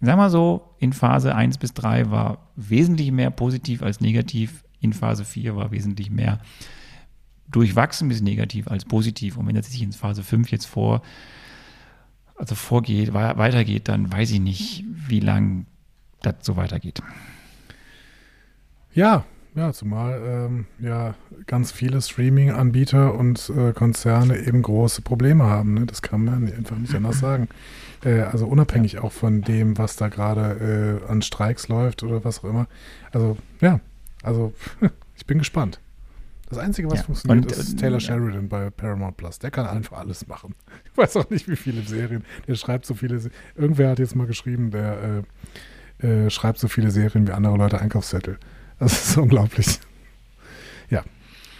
sag mal so, in Phase 1 bis 3 war wesentlich mehr positiv als negativ. In Phase 4 war wesentlich mehr durchwachsen bis negativ als positiv. Und wenn das sich in Phase 5 jetzt vor, also vorgeht, weitergeht, dann weiß ich nicht, wie lang das so weitergeht. Ja, ja, zumal ähm, ja ganz viele Streaming-Anbieter und äh, Konzerne eben große Probleme haben. Ne? Das kann man einfach nicht anders sagen. <laughs> Äh, also unabhängig auch von dem, was da gerade äh, an Streiks läuft oder was auch immer. Also ja, also <laughs> ich bin gespannt. Das Einzige, was ja. funktioniert, und, ist Taylor Sheridan ja. bei Paramount Plus. Der kann einfach alles machen. <laughs> Ich weiß auch nicht, wie viele Serien. Der schreibt so viele. Se Irgendwer hat jetzt mal geschrieben, der äh, äh, schreibt so viele Serien wie andere Leute Einkaufszettel. Das ist unglaublich. Ja,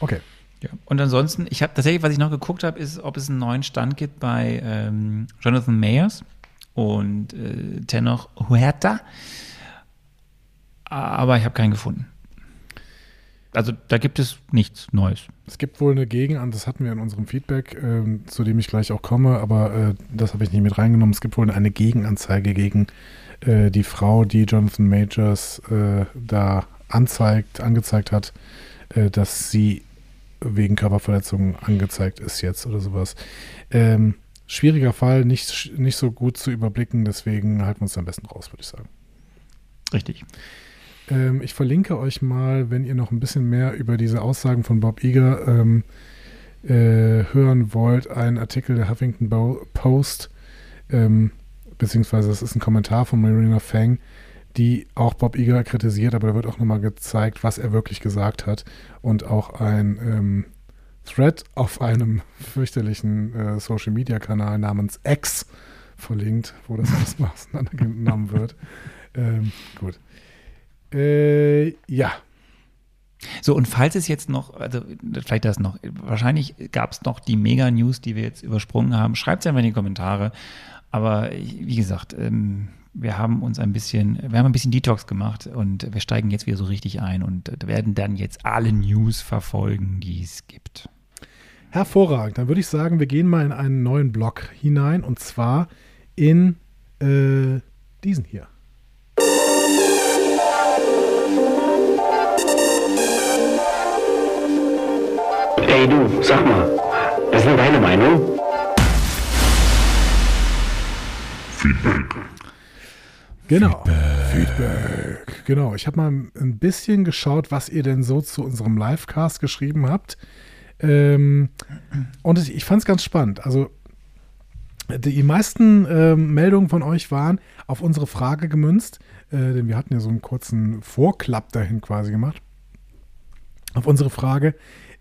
okay. Ja. Und ansonsten, ich habe tatsächlich, was ich noch geguckt habe, ist, ob es einen neuen Stand gibt bei ähm, Jonathan Mayers und äh, Tenoch Huerta. Aber ich habe keinen gefunden. Also da gibt es nichts Neues. Es gibt wohl eine Gegenanzeige, das hatten wir in unserem Feedback, äh, zu dem ich gleich auch komme, aber äh, das habe ich nicht mit reingenommen. Es gibt wohl eine Gegenanzeige gegen äh, die Frau, die Jonathan Majors äh, da anzeigt, angezeigt hat, äh, dass sie wegen Körperverletzungen angezeigt ist jetzt oder sowas. Ähm, schwieriger Fall, nicht, nicht so gut zu überblicken, deswegen halten wir uns am besten raus, würde ich sagen. Richtig. Ähm, ich verlinke euch mal, wenn ihr noch ein bisschen mehr über diese Aussagen von Bob Iger ähm, äh, hören wollt, einen Artikel der Huffington Post, ähm, beziehungsweise das ist ein Kommentar von Marina Fang, die auch Bob Iger kritisiert, aber da wird auch nochmal gezeigt, was er wirklich gesagt hat und auch ein ähm, Thread auf einem fürchterlichen äh, Social Media Kanal namens X verlinkt, wo das <laughs> alles mal auseinandergenommen wird. Ähm, gut. Äh, ja. So, und falls es jetzt noch, also vielleicht das noch, wahrscheinlich gab es noch die Mega-News, die wir jetzt übersprungen haben. Schreibt es einfach in die Kommentare. Aber wie gesagt, ähm, wir haben uns ein bisschen, wir haben ein bisschen Detox gemacht und wir steigen jetzt wieder so richtig ein und werden dann jetzt alle News verfolgen, die es gibt. Hervorragend. Dann würde ich sagen, wir gehen mal in einen neuen Blog hinein und zwar in äh, diesen hier. Hey du, sag mal, was ist denn deine Meinung? Feedback. Genau. Feedback. Feedback. Genau. Ich habe mal ein bisschen geschaut, was ihr denn so zu unserem Livecast geschrieben habt. Ähm, und ich, fand es ganz spannend. Also die meisten äh, Meldungen von euch waren auf unsere Frage gemünzt, äh, denn wir hatten ja so einen kurzen Vorklapp dahin quasi gemacht. Auf unsere Frage,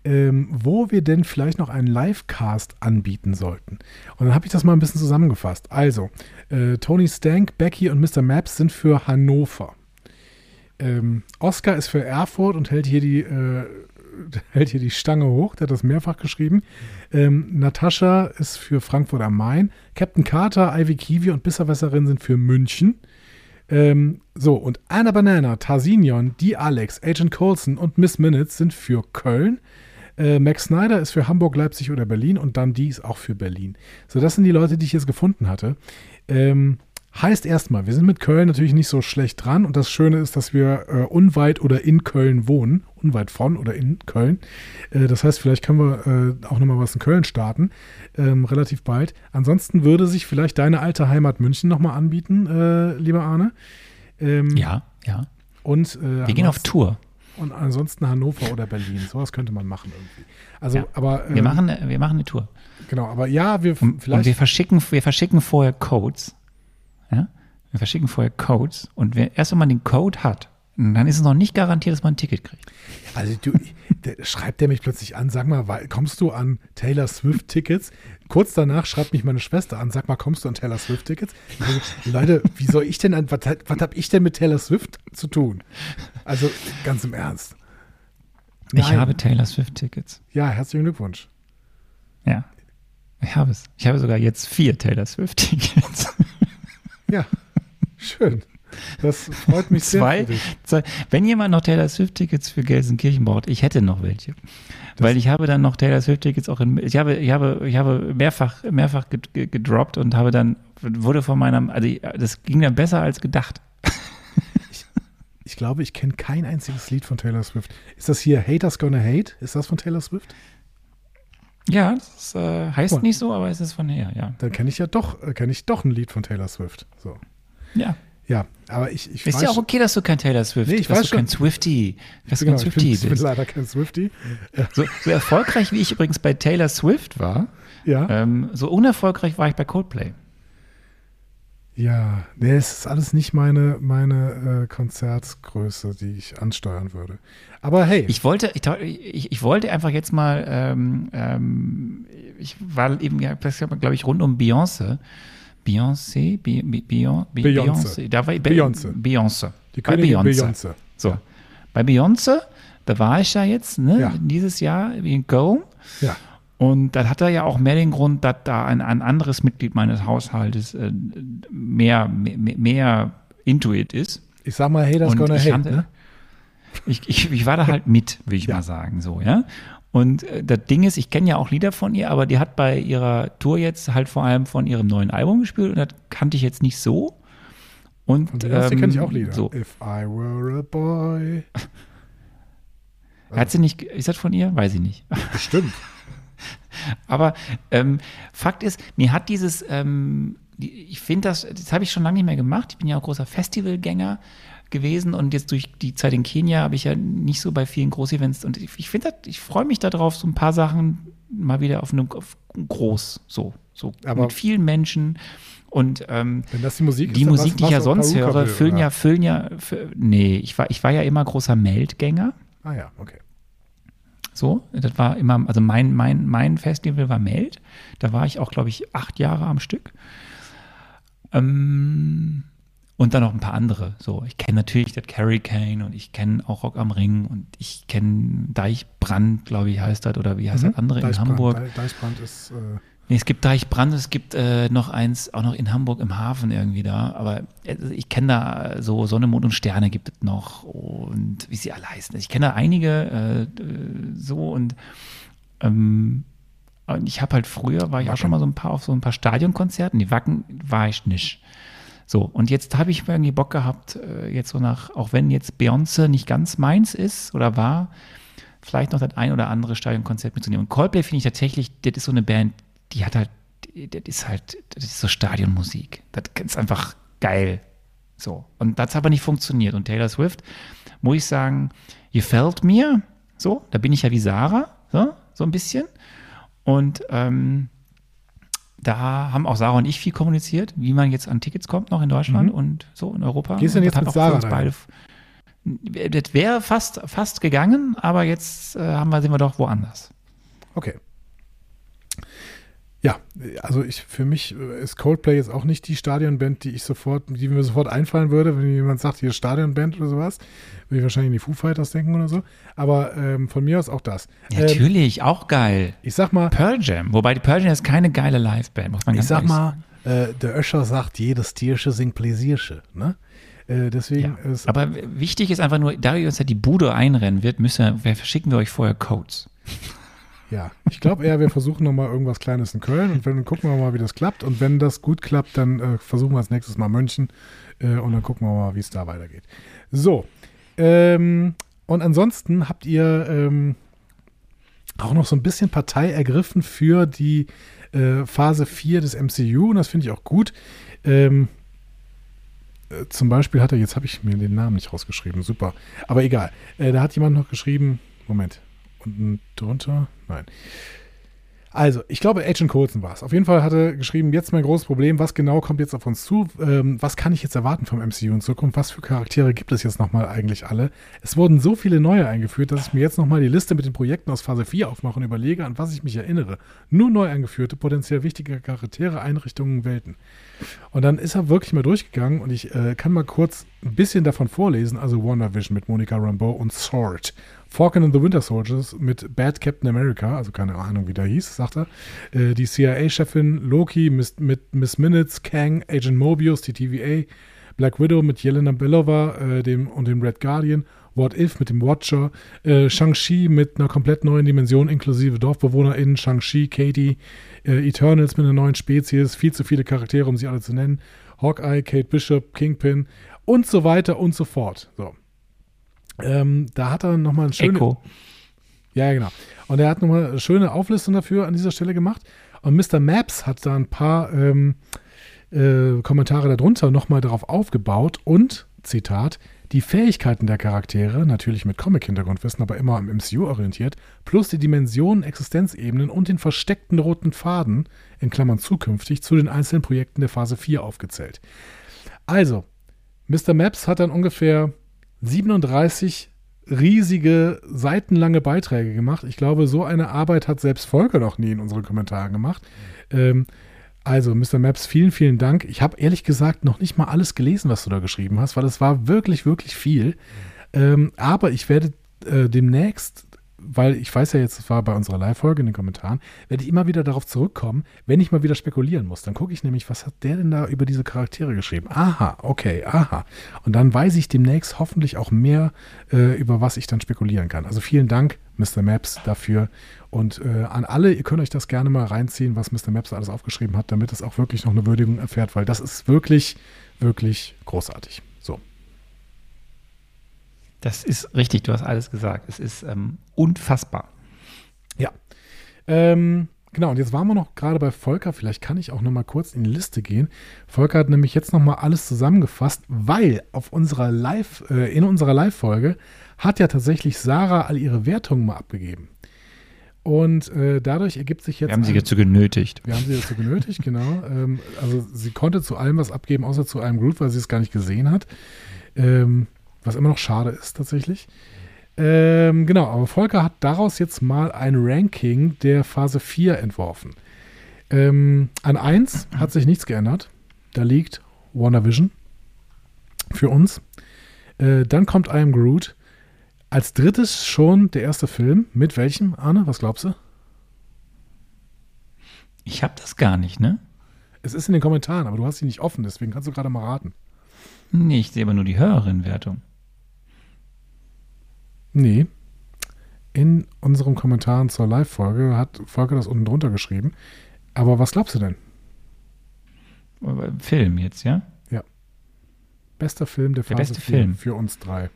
ähm, wo wir denn vielleicht noch einen Livecast anbieten sollten. Und dann habe ich das mal ein bisschen zusammengefasst. Also, äh, Tony Stank, Becky und Mr. Maps sind für Hannover. Ähm, Oscar ist für Erfurt und hält hier die, äh, <laughs> hält hier die Stange hoch. Der hat das mehrfach geschrieben. Ähm, Natascha ist für Frankfurt am Main. Captain Carter, Ivy Kiwi und Bisserwässerin sind für München. Ähm, so, und Anna Banana, Tarsinion, die Alex, Agent Colson und Miss Minutes sind für Köln. Äh, Max Snyder ist für Hamburg, Leipzig oder Berlin und dann die ist auch für Berlin. So, das sind die Leute, die ich jetzt gefunden hatte. Ähm, heißt erstmal, wir sind mit Köln natürlich nicht so schlecht dran und das Schöne ist, dass wir äh, unweit oder in Köln wohnen. Unweit von oder in Köln. Äh, das heißt, vielleicht können wir äh, auch nochmal was in Köln starten. Ähm, relativ bald. Ansonsten würde sich vielleicht deine alte Heimat München nochmal anbieten, äh, lieber Arne. Ähm, ja, ja. Und, äh, wir gehen auf Tour. Und ansonsten Hannover oder Berlin. Sowas könnte man machen irgendwie. Also, ja. aber. Ähm, wir, machen, wir machen eine Tour. Genau, aber ja, wir und, vielleicht. Und wir verschicken, wir verschicken vorher Codes. Ja? Wir verschicken vorher Codes. Und wer, erst wenn man den Code hat, dann ist es noch nicht garantiert, dass man ein Ticket kriegt. Also du, der, schreibt der mich plötzlich an, sag mal, kommst du an Taylor Swift Tickets? Kurz danach schreibt mich meine Schwester an, sag mal, kommst du an Taylor Swift Tickets? Also, <laughs> Leute, wie soll ich denn an, was, was habe ich denn mit Taylor Swift zu tun? Also ganz im Ernst. Ich Nein. habe Taylor Swift Tickets. Ja, herzlichen Glückwunsch. Ja. Ich habe es. Ich habe sogar jetzt vier Taylor Swift Tickets. Ja, schön. Das freut mich sehr. Zwei, dich. zwei. Wenn jemand noch Taylor Swift Tickets für Gelsenkirchen braucht, ich hätte noch welche. Weil ich habe dann noch Taylor Swift Tickets auch in, ich habe, ich habe, ich habe mehrfach, mehrfach ged- ge- gedroppt und habe dann, wurde von meinem, also ich- das ging dann besser als gedacht. Ich glaube, ich kenne kein einziges Lied von Taylor Swift. Ist das hier Haters Gonna Hate? Ist das von Taylor Swift? Ja, das äh, heißt Cool. nicht so, aber es ist von her, ja. Dann kenne ich ja doch, äh, kenne ich doch ein Lied von Taylor Swift. So. Ja. Ja, aber ich, ich Ist weiß ja auch okay, dass du kein Taylor Swift, Nee, ich dass weiß du kein schon. Swifty, dass du Genau, kein ich bin, Swifty <laughs> ich bin bist. leider kein Swifty. So, so erfolgreich wie ich übrigens bei Taylor Swift war, Ja, ähm, so unerfolgreich war ich bei Coldplay. ja, nee, es ist alles nicht meine, meine äh, Konzertgröße, die ich ansteuern würde. Aber hey, Ich wollte, ich, ich, ich wollte einfach jetzt mal, ähm, ähm, ich war eben, ja, glaube ich, rund um Beyoncé. Beyoncé, Be- Be- Beyon- Be- Beyoncé. Beyoncé, da war Be- Beyoncé. Beyoncé. die Bei Königin Beyoncé. Beyoncé. So. Bei Beyoncé, da war ich ja jetzt, ne, Ja. dieses Jahr in Köln. Ja, Und das hat er ja auch mehr den Grund, dass da ein, ein anderes Mitglied meines Haushaltes äh, mehr, mehr, mehr Intuit ist. ich sag mal, Haters Und Gonna ich, Hate. hatte, Ne? ich, ich, ich war da halt mit, will ich Ja. mal sagen, so, ja. Und äh, das Ding ist, ich kenne ja auch Lieder von ihr, aber die hat bei ihrer Tour jetzt halt vor allem von ihrem neuen Album gespielt und das kannte ich jetzt nicht so. Und Von ähm, kenne ich auch Lieder. So. If I were a boy. <laughs> Hat sie nicht, ist das von ihr? Weiß ich nicht. <laughs> Bestimmt. Aber ähm, Fakt ist, mir hat dieses, ähm, ich finde das, das habe ich schon lange nicht mehr gemacht. Ich bin ja auch großer Festivalgänger gewesen und jetzt durch die Zeit in Kenia habe ich ja nicht so bei vielen Großevents und ich, ich finde, ich freue mich darauf, so ein paar Sachen mal wieder auf einem auf groß, so, so Aber- mit vielen Menschen und ähm, Wenn das die Musik die ist, Musik, die ich ja sonst höre, füllen oder? ja, füllen ja, fü- nee, ich war, ich war ja immer großer Meldgänger. Ah ja, okay. So, das war immer, also mein, mein, mein Festival war Meld. Da war ich auch, glaube ich, acht Jahre am Stück. Ähm, und dann noch ein paar andere. So, ich kenne natürlich das Carrie Kane und ich kenne auch Rock am Ring und ich kenne Deichbrand, glaube ich, heißt das, oder wie heißt das andere in Mhm. Hamburg? Deich- Deichbrand ist, äh, Nee, es gibt Deichbrand, es gibt äh, noch eins, auch noch in Hamburg im Hafen irgendwie da. Aber äh, ich kenne da äh, so Sonne, Mond und Sterne gibt es noch und wie sie alle heißen. Ich kenne da einige äh, so und ähm, und ich habe halt früher, war ich auch schon mal so ein paar auf so ein paar Stadionkonzerten. Die Wacken war ich nicht. So, und jetzt habe ich irgendwie Bock gehabt, äh, jetzt so nach, auch wenn jetzt Beyoncé nicht ganz meins ist oder war, vielleicht noch das ein oder andere Stadionkonzert mitzunehmen. Und Coldplay finde ich tatsächlich, das ist so eine Band, die hat halt, das ist halt, das ist so Stadionmusik. Das ist einfach geil. So. Und das hat aber nicht funktioniert. Und Taylor Swift, muss ich sagen, gefällt mir. So, da bin ich ja wie Sarah, so, so ein bisschen. Und ähm, da haben auch Sarah und ich viel kommuniziert, wie man jetzt an Tickets kommt, noch in Deutschland und so in Europa. Mhm. Gehst du denn jetzt mit Sarah beide das wäre fast, fast gegangen, aber jetzt äh, haben wir, sind wir doch woanders. Okay. Ja, also ich für mich äh, ist Coldplay jetzt auch nicht die Stadionband, die ich sofort, die mir sofort einfallen würde, wenn jemand sagt, hier Stadionband oder sowas, würde ich wahrscheinlich an die Foo Fighters denken oder so. Aber ähm, von mir aus auch das. Ähm, Natürlich, auch geil. ich sag mal, Pearl Jam, wobei die Pearl Jam ist keine geile Liveband, muss man ich ganz sag ehrlich mal, äh, der Öscher sagt, jedes Tiersche singt Pläsiersche, ne? Äh, deswegen Ja. ist Aber wichtig ist einfach nur, da ihr uns ja die Bude einrennen wird, müssen wir, verschicken wir euch vorher Codes. Ja, ich glaube eher, wir versuchen nochmal irgendwas Kleines in Köln und dann gucken wir mal, wie das klappt. Und wenn das gut klappt, dann äh, versuchen wir als nächstes mal München äh, und dann gucken wir mal, wie es da weitergeht. So, ähm, und ansonsten habt ihr ähm, auch noch so ein bisschen Partei ergriffen für die äh, Phase 4 des MCU und das finde ich auch gut. Ähm, äh, zum Beispiel hat er, jetzt habe ich mir den Namen nicht rausgeschrieben, super, aber egal. Äh, da hat jemand noch geschrieben, Moment, unten drunter, nein. Also, ich glaube, Agent Coulson war es. Auf jeden Fall hat er geschrieben, jetzt mein großes Problem, was genau kommt jetzt auf uns zu? Ähm, was kann ich jetzt erwarten vom MCU in Zukunft? Was für Charaktere gibt es jetzt nochmal eigentlich alle? Es wurden so viele neue eingeführt, dass ich mir jetzt nochmal die Liste mit den Projekten aus Phase 4 aufmache und überlege, an was ich mich erinnere. Nur neu eingeführte, potenziell wichtige Charaktere, Einrichtungen, Welten. Und dann ist er wirklich mal durchgegangen und ich äh, kann mal kurz ein bisschen davon vorlesen. Also WandaVision mit Monica Rambeau und Sword. Falcon and the Winter Soldiers mit Bad Captain America, also keine Ahnung, wie der hieß, sagt er. Äh, die CIA-Chefin Loki mit, mit Miss Minutes, Kang, Agent Mobius, die TVA, Black Widow mit Jelena Belova äh, dem, und dem Red Guardian, What If mit dem Watcher, äh, Shang-Chi mit einer komplett neuen Dimension inklusive DorfbewohnerInnen, Shang-Chi, Katie, äh, Eternals mit einer neuen Spezies, viel zu viele Charaktere, um sie alle zu nennen, Hawkeye, Kate Bishop, Kingpin und so weiter und so fort. So. Ähm, da hat er nochmal ein schönes. Echo. Ja, genau. Und er hat nochmal eine schöne Auflistung dafür an dieser Stelle gemacht. Und Mr. Maps hat da ein paar ähm, äh, Kommentare darunter nochmal darauf aufgebaut und, Zitat, die Fähigkeiten der Charaktere, natürlich mit Comic-Hintergrundwissen, aber immer am MCU orientiert, plus die Dimensionen, Existenzebenen und den versteckten roten Faden, in Klammern zukünftig, zu den einzelnen Projekten der Phase 4 aufgezählt. Also, Mr. Maps hat dann ungefähr 37 riesige, seitenlange Beiträge gemacht. Ich glaube, so eine Arbeit hat selbst Volker noch nie in unseren Kommentaren gemacht. Ähm, also, Mr. Maps, vielen, vielen Dank. Ich habe ehrlich gesagt noch nicht mal alles gelesen, was du da geschrieben hast, weil es war wirklich, wirklich viel. Ähm, aber ich werde äh, demnächst weil ich weiß ja jetzt, es war bei unserer Live-Folge in den Kommentaren, werde ich immer wieder darauf zurückkommen, wenn ich mal wieder spekulieren muss. Dann gucke ich nämlich, was hat der denn da über diese Charaktere geschrieben? Aha, okay, aha. Und dann weiß ich demnächst hoffentlich auch mehr, äh, über was ich dann spekulieren kann. Also vielen Dank, Mr. Maps, dafür. Und äh, an alle, ihr könnt euch das gerne mal reinziehen, was Mr. Maps alles aufgeschrieben hat, damit es auch wirklich noch eine Würdigung erfährt, weil das ist wirklich, wirklich großartig. Das ist richtig, du hast alles gesagt. Es ist ähm, unfassbar. Ja. Ähm, genau, und jetzt waren wir noch gerade bei Volker. Vielleicht kann ich auch noch mal kurz in die Liste gehen. Volker hat nämlich jetzt noch mal alles zusammengefasst, weil auf unserer Live, äh, in unserer Live-Folge hat ja tatsächlich Sarah all ihre Wertungen mal abgegeben. Und äh, dadurch ergibt sich jetzt. Wir haben sie ein- dazu genötigt. wir haben sie dazu genötigt, genau. <laughs> Ähm, also sie konnte zu allem was abgeben, außer zu einem Groot, weil sie es gar nicht gesehen hat. Ähm, was immer noch schade ist tatsächlich. Ähm, genau, aber Volker hat daraus jetzt mal ein Ranking der Phase 4 entworfen. Ähm, an 1 hat sich nichts geändert. Da liegt WandaVision für uns. Äh, dann kommt I Am Groot. Als drittes schon der erste Film. Mit welchem, Arne? Was glaubst du? Ich habe das gar nicht, ne? Es ist in den Kommentaren, aber du hast sie nicht offen, deswegen kannst du gerade mal raten. Nee, ich sehe aber nur die höheren Wertung. Nee. In unseren Kommentaren zur Live-Folge hat Volker das unten drunter geschrieben. Aber was glaubst du denn? Film jetzt, ja? Bester Film der Der Phase beste 4 Film. für uns drei.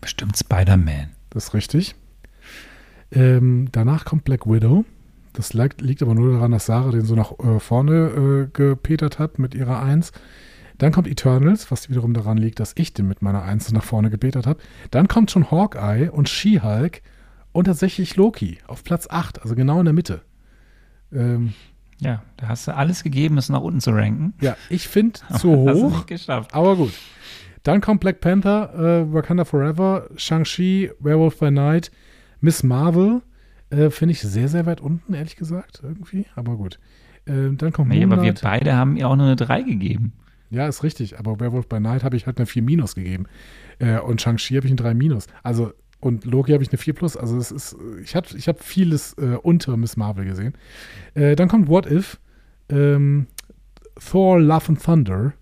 Bestimmt Spider-Man. Das ist richtig. Ähm, danach kommt Black Widow. Das liegt, liegt aber nur daran, dass Sarah den so nach äh, vorne äh, gepetert hat mit ihrer Eins. Dann kommt Eternals, was wiederum daran liegt, dass ich den mit meiner Eins nach vorne gepetert habe. Dann kommt schon Hawkeye und She-Hulk und tatsächlich Loki auf Platz 8, also genau in der Mitte. Ähm, Ja, da hast du alles gegeben, es nach unten zu ranken. ja, ich finde <laughs> zu Hast du hoch. nicht geschafft. Aber gut. Dann kommt Black Panther, äh, Wakanda Forever, Shang-Chi, Werewolf by Night, Miss Marvel. Äh, Finde ich sehr, sehr weit unten, ehrlich gesagt, irgendwie. Aber gut. Äh, dann kommt Nee, aber wir Moonlight. beide haben ihr auch nur eine 3 gegeben. Ja, ist richtig. Aber Werewolf by Night habe ich halt eine 4 Minus gegeben. Äh, und Shang-Chi habe ich eine 3 Minus. Also, und Loki habe ich eine 4 Plus. Also, es ist, ich habe ich hab vieles äh, unter Miss Marvel gesehen. Äh, dann kommt What If, ähm, Thor, Love and Thunder,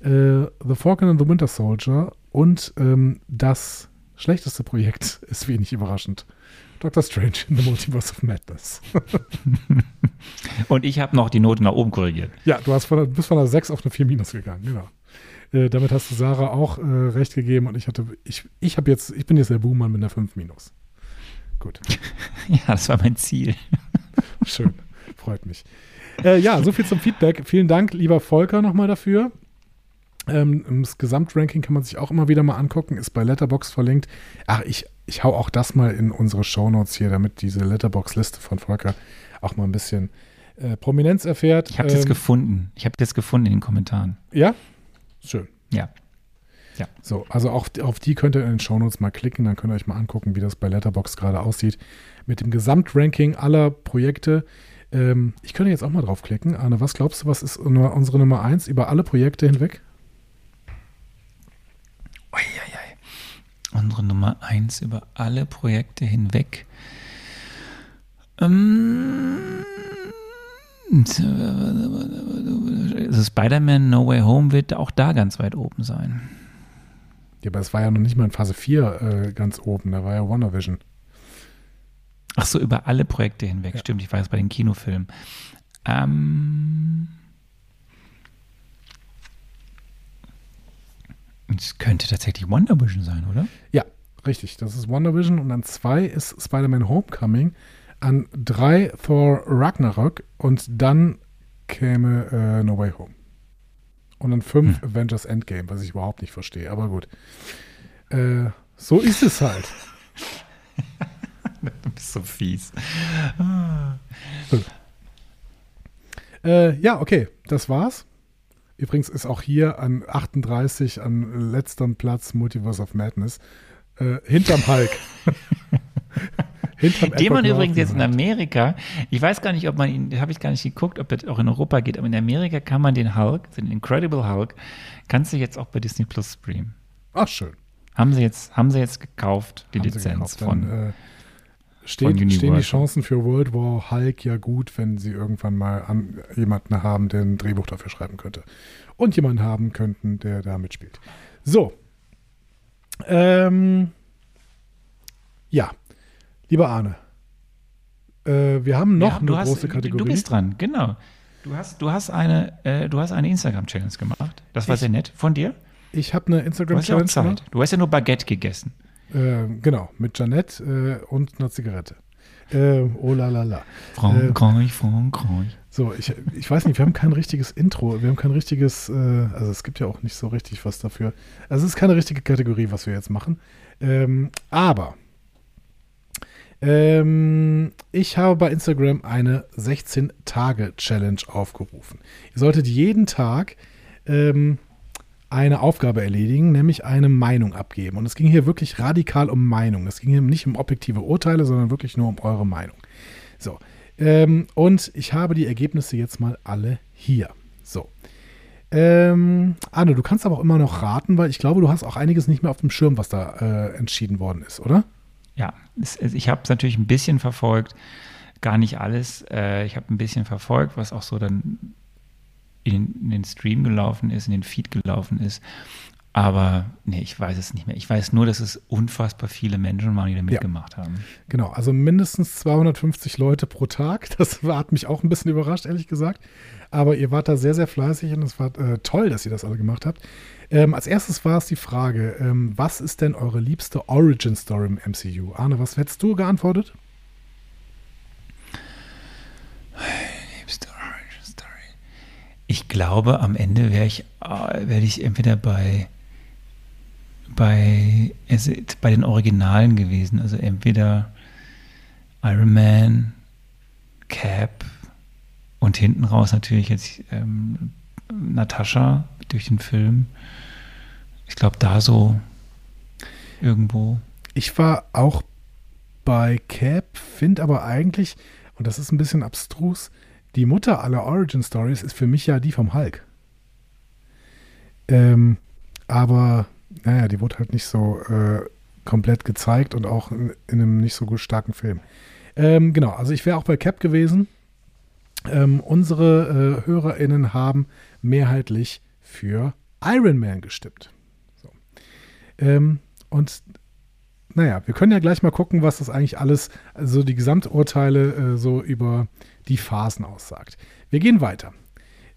äh, The Falcon and the Winter Soldier und ähm, das schlechteste Projekt <laughs> ist wenig überraschend. Doctor Strange in the Multiverse of Madness. Und ich habe noch die Note nach oben korrigiert. Ja, du hast von, der- bist von einer 6 auf eine 4 minus gegangen, genau. Äh, damit hast du Sarah auch äh, recht gegeben und ich hatte, ich, ich habe jetzt, ich bin jetzt der Buhmann mit einer 5 minus. Gut, <laughs> Ja, das war mein Ziel. schön, freut mich. Äh, ja, so viel zum Feedback. Vielen Dank, lieber Volker, nochmal dafür. Ähm, das Gesamtranking kann man sich auch immer wieder mal angucken, ist bei Letterbox verlinkt. Ach, ich, ich hau auch das mal in unsere Shownotes hier, damit diese Letterbox-Liste von Volker auch mal ein bisschen äh, Prominenz erfährt. Ich habe das gefunden. Ich habe das gefunden in den Kommentaren. Ja? Schön. Ja. Ja. So, also auch auf die könnt ihr in den Shownotes mal klicken, dann könnt ihr euch mal angucken, wie das bei Letterbox gerade aussieht. Mit dem Gesamtranking aller Projekte. Ähm, ich könnte jetzt auch mal draufklicken. Arne, was glaubst du, was ist unsere Nummer 1 über alle Projekte hinweg? Uiuiui. Unsere Nummer 1 über alle Projekte hinweg. Ähm, Spider-Man No Way Home wird auch da ganz weit oben sein. Ja, aber es war ja noch nicht mal in Phase 4 äh, ganz oben, da war ja WandaVision. Ach so, über alle Projekte hinweg, ja. stimmt, ich war jetzt bei den Kinofilmen. Ähm, es könnte tatsächlich WandaVision sein, oder? Ja, richtig, das ist WandaVision und an zwei ist Spider-Man Homecoming, an drei Thor Ragnarok und dann käme äh, No Way Home. Und dann fünf hm. Avengers Endgame, was ich überhaupt nicht verstehe. Aber gut. Äh, so ist es halt. du <laughs> <laughs> bist so fies. Äh, ja, okay, das war's. Übrigens ist auch hier an 38 an letzterem Platz Multiverse of Madness. Äh, hinterm Hulk. <laughs> Den man übrigens jetzt in Amerika, ich weiß gar nicht, ob man ihn, habe ich gar nicht geguckt, ob das auch in Europa geht, aber in Amerika kann man den Hulk, den Incredible Hulk, kannst du jetzt auch bei Disney Plus streamen. Ach, schön. Haben sie jetzt, haben sie jetzt gekauft, die haben Lizenz von. Dann, äh, steht, stehen die Chancen für World War Hulk ja gut, wenn sie irgendwann mal an, jemanden haben, der ein Drehbuch dafür schreiben könnte. Und jemanden haben könnten, der da mitspielt. So. Ähm, ja, Lieber Arne, äh, wir haben noch ja, eine hast, große Kategorie. Du bist dran, genau. Du hast, du hast eine, äh, eine Instagram-Challenge gemacht. Das war ich, sehr nett von dir. Ich habe eine Instagram-Challenge gemacht. Du hast ja nur Baguette gegessen. Äh, genau, mit Janette äh, und einer Zigarette. Äh, oh la la la. Frankreich, Frankreich. So, ich, ich weiß nicht, wir haben kein richtiges Intro, wir haben kein richtiges, äh, also es gibt ja auch nicht so richtig was dafür. Also es ist keine richtige Kategorie, was wir jetzt machen. Ähm, aber ähm, ich habe bei Instagram eine 16-Tage-Challenge aufgerufen. Ihr solltet jeden Tag ähm, eine Aufgabe erledigen, nämlich eine Meinung abgeben. Und es ging hier wirklich radikal um Meinung. Es ging hier nicht um objektive Urteile, sondern wirklich nur um eure Meinung. So. Ähm, und ich habe die Ergebnisse jetzt mal alle hier. So. Ähm, Arne, du kannst aber auch immer noch raten, weil ich glaube, du hast auch einiges nicht mehr auf dem Schirm, was da äh, entschieden worden ist, oder? ja, es, ich habe es natürlich ein bisschen verfolgt, gar nicht alles. Äh, ich habe ein bisschen verfolgt, was auch so dann in, in, den Stream gelaufen ist, in den Feed gelaufen ist. Aber nee, ich weiß es nicht mehr. Ich weiß nur, dass es unfassbar viele Menschen waren, die da mitgemacht ja. haben. Genau, also mindestens 250 Leute pro Tag. <laughs> Das hat mich auch ein bisschen überrascht, ehrlich gesagt. Aber ihr wart da sehr, sehr fleißig und es war äh, toll, dass ihr das alle gemacht habt. Ähm, als erstes war es die Frage, ähm, was ist denn eure liebste Origin Story im MCU? Arne, was hättest du geantwortet? Ich glaube, am Ende wäre ich, äh, werde ich entweder bei bei, bei den Originalen gewesen. Also entweder Iron Man, Cap und hinten raus natürlich jetzt ähm, Natascha durch den Film. Ich glaube, da so irgendwo. Ich war auch bei Cap, finde aber eigentlich, und das ist ein bisschen abstrus, die Mutter aller Origin Stories ist für mich ja die vom Hulk. Ähm, aber, naja, die wurde halt nicht so äh, komplett gezeigt und auch in, in, einem nicht so starken Film. Ähm, genau, also ich wäre auch bei Cap gewesen. Ähm, unsere äh, HörerInnen haben mehrheitlich für Iron Man gestimmt. So. Ähm, und naja, wir können ja gleich mal gucken, was das eigentlich alles, also die Gesamturteile äh, so über die Phasen aussagt. Wir gehen weiter.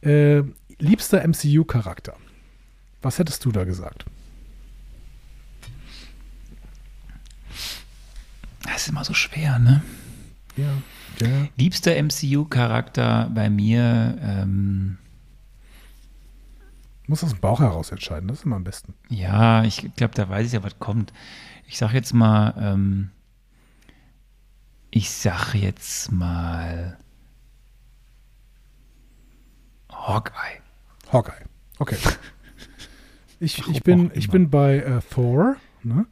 Äh, liebster MCU-Charakter. Was hättest du da gesagt? Das ist immer so schwer, ne? Ja. ja. Liebster MCU-Charakter bei mir, ähm, Muss aus dem Bauch heraus entscheiden, das ist immer am besten. Ja, ich glaube, da weiß ich ja, was kommt. Ich sag jetzt mal, ähm, ich sag jetzt mal Hawkeye. Hawkeye. Okay. <laughs> Ich, ich, bin, ich bin bei äh, Thor. Ne?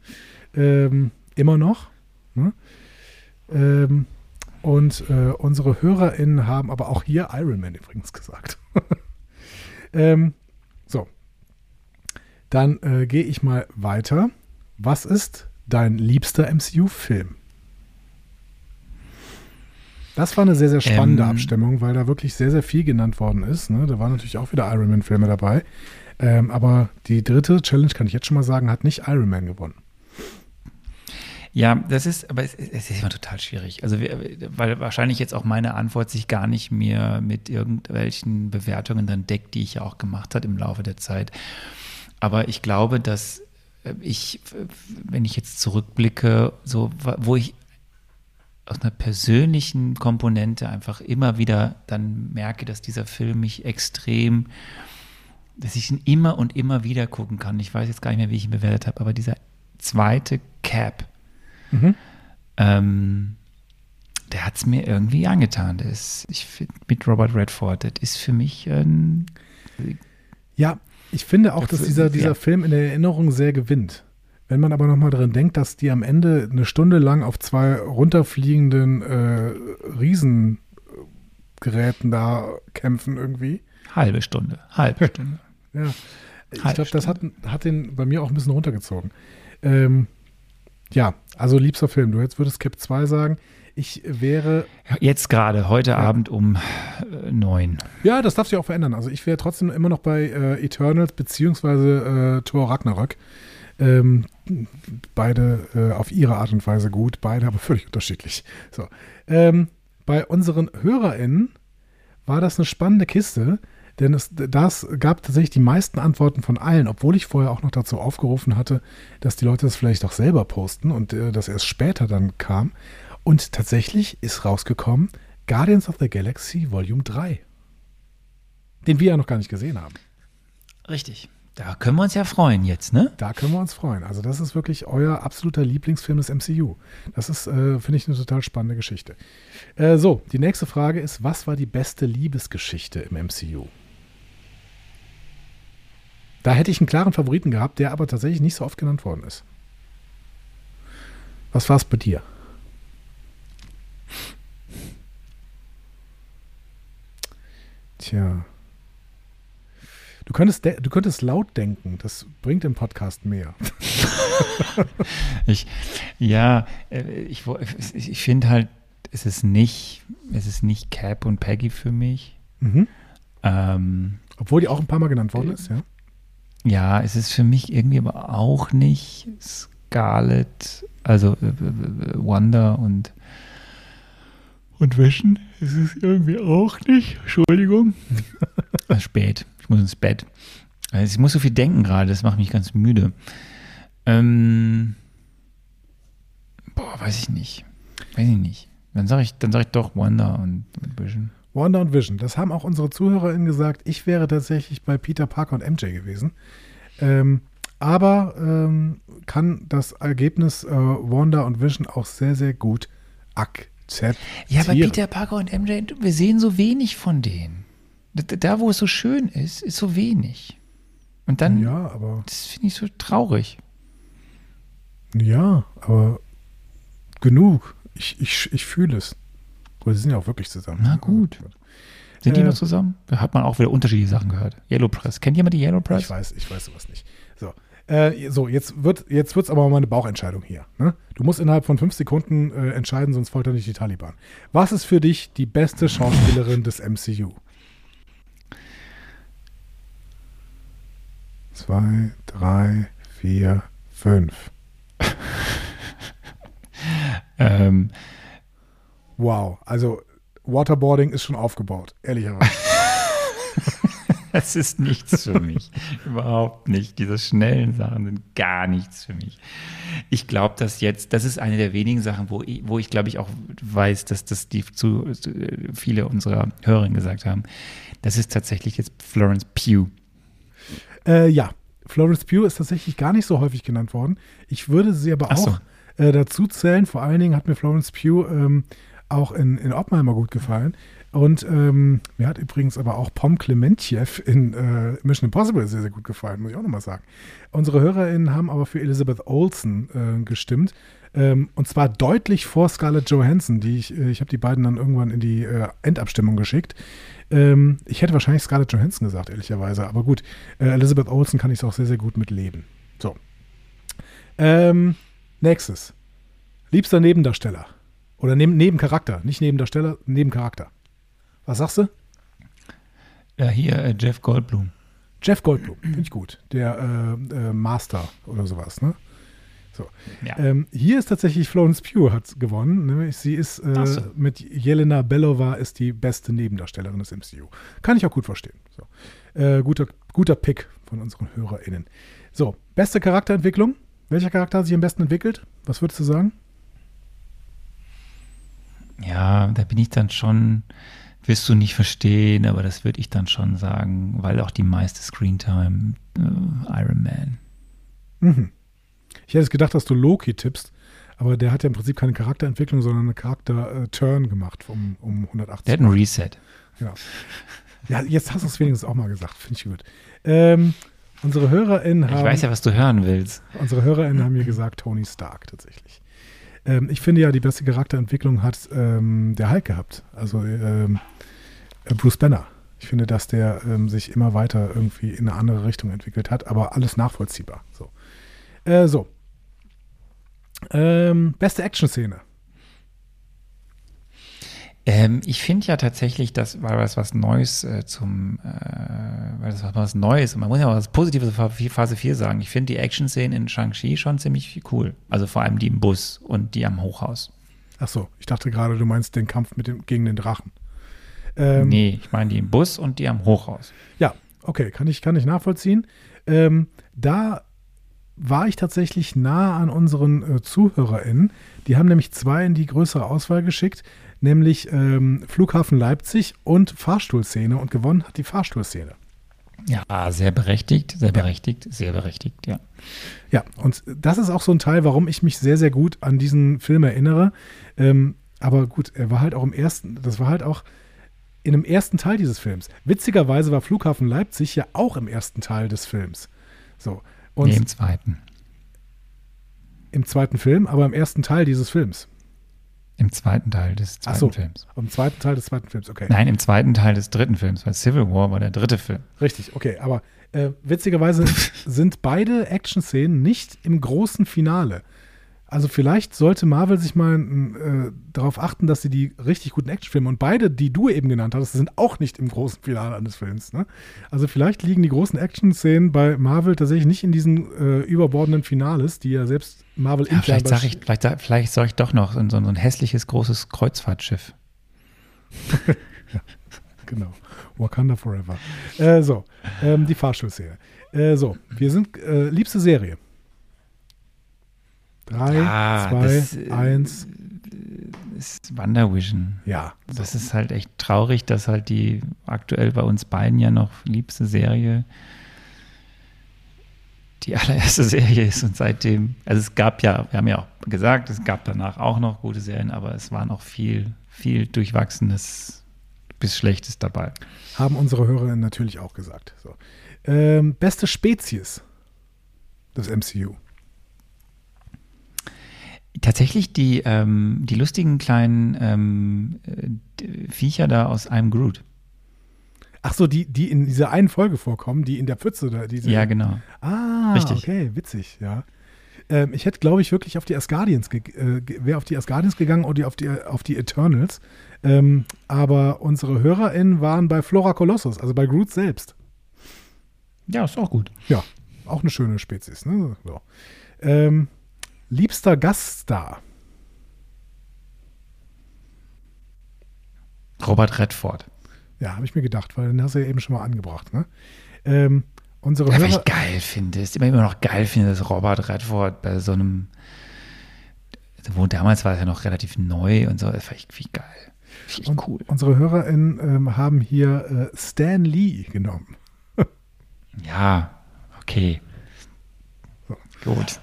Ähm, immer noch. Ne? Ähm, und äh, unsere HörerInnen haben aber auch hier Iron Man übrigens gesagt. <laughs> ähm, so. Dann äh, gehe ich mal weiter. Was ist dein liebster MCU-Film? Das war eine sehr, sehr spannende Ähm. Abstimmung, weil da wirklich sehr, sehr viel genannt worden ist. Ne? Da waren natürlich auch wieder Iron Man-Filme dabei. Ähm, aber die dritte Challenge, kann ich jetzt schon mal sagen, hat nicht Iron Man gewonnen. Ja, das ist, aber es, es ist immer total schwierig. Also, wir, weil wahrscheinlich jetzt auch meine Antwort sich gar nicht mehr mit irgendwelchen Bewertungen dann deckt, die ich ja auch gemacht hat im Laufe der Zeit. Aber ich glaube, dass ich, äh, wenn ich jetzt zurückblicke, so, wo ich aus einer persönlichen Komponente einfach immer wieder dann merke, dass dieser Film mich extrem, dass ich ihn immer und immer wieder gucken kann. Ich weiß jetzt gar nicht mehr, wie ich ihn bewertet habe, aber dieser zweite Cap, ähm, der hat es mir irgendwie angetan. Ist, ich find, mit Robert Redford, das ist für mich ein, Ja, ich finde auch, dass Dafür- dieser, dieser ja. Film in der Erinnerung sehr gewinnt. Wenn man aber nochmal dran denkt, dass die am Ende eine Stunde lang auf zwei runterfliegenden äh, Riesengeräten da kämpfen irgendwie. halbe Stunde, halbe <laughs> Stunde. Ja. Ich glaube, das hat, hat den bei mir auch ein bisschen runtergezogen. Ähm, ja, also liebster Film. Du jetzt würdest Cap 2 sagen. Ich wäre Jetzt gerade, heute Abend um äh, neun. Ja, das darf sich auch verändern. Also ich wäre trotzdem immer noch bei äh, Eternals beziehungsweise äh, Thor Ragnarök. Ähm, beide äh, auf ihre Art und Weise gut, beide aber völlig unterschiedlich. So. Ähm, bei unseren HörerInnen war das eine spannende Kiste, denn es das gab tatsächlich die meisten Antworten von allen, obwohl ich vorher auch noch dazu aufgerufen hatte, dass die Leute das vielleicht auch selber posten und äh, das erst später dann kam. Und tatsächlich ist rausgekommen Guardians of the Galaxy Volume 3. Den wir ja noch gar nicht gesehen haben. Richtig. Da können wir uns ja freuen jetzt, ne? Da können wir uns freuen. Also, das ist wirklich euer absoluter Lieblingsfilm des MCU. Das ist, äh, finde ich, eine total spannende Geschichte. Äh, so, die nächste Frage ist: Was war die beste Liebesgeschichte im MCU? Da hätte ich einen klaren Favoriten gehabt, der aber tatsächlich nicht so oft genannt worden ist. Was war es bei dir? Tja. Du könntest, du könntest laut denken, das bringt im Podcast mehr. <laughs> Ich, ja, äh, ich, ich, finde halt, es ist nicht, es ist nicht Cap und Peggy für mich. Mhm. Ähm, Obwohl die auch ein paar Mal genannt worden ist, ja. ja, es ist für mich irgendwie aber auch nicht Scarlet, also äh, äh, äh, Wanda und und Vision. Es ist irgendwie auch nicht. Entschuldigung. Äh, <laughs> Spät. Ich muss ins Bett. Also ich muss so viel denken gerade, das macht mich ganz müde. Ähm, boah, weiß ich nicht. Weiß ich nicht. Dann sage ich, dann sag ich doch Wanda und, und Vision. Wanda und Vision. Das haben auch unsere ZuhörerInnen gesagt. Ich wäre tatsächlich bei Peter Parker und MJ gewesen. Ähm, aber ähm, kann das Ergebnis äh, Wanda und Vision auch sehr, sehr gut akzeptieren. Ja, aber Peter Parker und MJ, wir sehen so wenig von denen. Da, wo es so schön ist, ist so wenig. Und dann, Ja, aber, das finde ich so traurig. ja, aber genug. Ich, ich, ich fühle es. Gut, sie sind ja auch wirklich zusammen. Na gut. Sind die Äh, noch zusammen? Da hat man auch wieder unterschiedliche Sachen gehört. Yellow Press. Kennt jemand die Yellow Press? Ich weiß, ich weiß sowas nicht. So, äh, so jetzt wird jetzt wird's aber mal eine Bauchentscheidung hier. Ne? Du musst innerhalb von fünf Sekunden äh, entscheiden, sonst folgt nicht die Taliban. Was ist für dich die beste Schauspielerin des MCU? Zwei, drei, vier, fünf. <laughs> Ähm, Wow, also Waterboarding ist schon aufgebaut, ehrlicherweise. Das ist nichts für <laughs> mich. Überhaupt nicht. Diese schnellen Sachen sind gar nichts für mich. Ich glaube, dass jetzt, das ist eine der wenigen Sachen, wo ich, wo ich glaube ich auch weiß, dass das die zu, viele unserer Hörerinnen gesagt haben. Das ist tatsächlich jetzt Florence Pugh. Äh, ja, Florence Pugh ist tatsächlich gar nicht so häufig genannt worden. Ich würde sie aber Ach so. auch äh, dazu zählen. Vor allen Dingen hat mir Florence Pugh ähm, auch in, in Oppenheimer gut gefallen. Und ähm, mir hat übrigens aber auch Pom Klementjew in äh, Mission Impossible sehr, sehr gut gefallen, muss ich auch nochmal sagen. Unsere HörerInnen haben aber für Elizabeth Olsen äh, gestimmt. Ähm, und zwar deutlich vor Scarlett Johansson, die ich, äh, ich habe die beiden dann irgendwann in die äh, Endabstimmung geschickt. Ähm, ich hätte wahrscheinlich Scarlett Johansson gesagt, ehrlicherweise. Aber gut, äh, Elizabeth Olsen kann ich auch sehr, sehr gut mit leben. So. Ähm, nächstes. Liebster Nebendarsteller. Oder neben, Nebencharakter. Nicht Nebendarsteller, Nebencharakter. Was sagst du? Ja, hier äh, Jeff Goldblum. Jeff Goldblum, finde ich gut. Der äh, äh, Master oder sowas, ne? So. Ja. Ähm, hier ist tatsächlich Florence Pugh hat gewonnen. Nämlich sie ist äh, so. mit Jelena Belova ist die beste Nebendarstellerin des MCU. Kann ich auch gut verstehen. So. Äh, guter, guter Pick von unseren HörerInnen. So, beste Charakterentwicklung. Welcher Charakter hat sich am besten entwickelt? Was würdest du sagen? Ja, da bin ich dann schon, wirst du nicht verstehen, aber das würde ich dann schon sagen, weil auch die meiste Screentime äh, Iron Man. Mhm. Ich hätte gedacht, dass du Loki tippst, aber der hat ja im Prinzip keine Charakterentwicklung, sondern eine Charakter-Turn gemacht um, um 180. Der hat einen Reset. Ja. ja, jetzt hast du es wenigstens auch mal gesagt. Finde ich gut. Ähm, unsere HörerInnen Ich haben, weiß ja, was du hören willst. unsere HörerInnen haben mir <laughs> gesagt, Tony Stark tatsächlich. Ähm, ich finde ja, die beste Charakterentwicklung hat ähm, der Hulk gehabt. Also ähm, äh, Bruce Banner. Ich finde, dass der ähm, sich immer weiter irgendwie in eine andere Richtung entwickelt hat, aber alles nachvollziehbar. So. Äh, so. Ähm, beste Action-Szene. Ähm, ich finde ja tatsächlich, dass, weil das was Neues äh, zum, äh, weil das was, was Neues, und man muss ja auch was Positives für Phase 4 sagen. Ich finde die Action-Szenen in Shang-Chi schon ziemlich cool. Also vor allem die im Bus und die am Hochhaus. Ach so, ich dachte gerade, du meinst den Kampf mit dem, gegen den Drachen. Ähm, nee, ich meine die im Bus und die am Hochhaus. Ja, okay, kann ich, kann ich nachvollziehen. Ähm, da war ich tatsächlich nah an unseren äh, ZuhörerInnen. Die haben nämlich zwei in die größere Auswahl geschickt, nämlich ähm, Flughafen Leipzig und Fahrstuhlszene und gewonnen hat die Fahrstuhlszene. Ja, sehr berechtigt, sehr berechtigt, sehr berechtigt, ja. Ja, und das ist auch so ein Teil, warum ich mich sehr, sehr gut an diesen Film erinnere. Ähm, aber gut, er war halt auch im ersten, das war halt auch in dem ersten Teil dieses Films. Witzigerweise war Flughafen Leipzig ja auch im ersten Teil des Films. So. Und nee, im zweiten. im zweiten Film, aber im ersten Teil dieses Films. Im zweiten Teil des zweiten so, Films. im zweiten Teil des zweiten Films, okay. Nein, im zweiten Teil des dritten Films, weil Civil War war der dritte Film. Richtig, okay. Aber äh, witzigerweise <laughs> sind beide Action-Szenen nicht im großen Finale. Also vielleicht sollte Marvel sich mal äh, darauf achten, dass sie die richtig guten Actionfilme und beide, die du eben genannt hast, sind auch nicht im großen Finale eines Films. Ne? Also vielleicht liegen die großen Action-Szenen bei Marvel tatsächlich nicht in diesen äh, überbordenden Finales, die ja selbst Marvel Ja, vielleicht sage ich, vielleicht, vielleicht soll ich doch noch so, ein- so ein hässliches großes Kreuzfahrtschiff. <laughs> Genau. Wakanda Forever. Äh, so, ähm, die Fahrstuhlszene. Äh, so, wir sind äh, liebste Serie. Drei, Ja, zwei, das, äh, eins. ist Wonder Vision. Ja. Das ist halt echt traurig, dass halt die aktuell bei uns beiden ja noch liebste Serie die allererste <laughs> Serie ist und seitdem, also es gab ja, wir haben ja auch gesagt, es gab danach auch noch gute Serien, aber es waren auch viel, viel Durchwachsenes bis Schlechtes dabei. Haben unsere Hörerinnen natürlich auch gesagt. So. Ähm, beste Spezies des MCU. Tatsächlich die, ähm, die lustigen kleinen ähm, äh, Viecher da aus einem Groot. Ach so, die, die in dieser einen Folge vorkommen, die in der Pfütze da. Diese, Ja, genau. Ah, Richtig. okay, witzig, ja. Ähm, ich hätte, glaube ich, wirklich auf die Asgardians, äh, wäre auf die Asgardians gegangen oder auf die, auf die Eternals. Ähm, aber unsere HörerInnen waren bei Flora Colossus, also bei Groot selbst. Ja, ist auch gut. Ja, auch eine schöne Spezies. Ne? So. Ähm, liebster Gaststar. Robert Redford. Ja, habe ich mir gedacht, weil den hast du ja eben schon mal angebracht. Ne? Ähm, unsere Ja, Hörer, ich geil finde, ist immer, immer noch geil finde, dass Robert Redford bei so einem, wo damals war es ja noch relativ neu und so, das war echt wie geil. Echt cool. unsere HörerInnen ähm, haben hier äh, Stan Lee genommen. <laughs> Ja, Okay. Gut.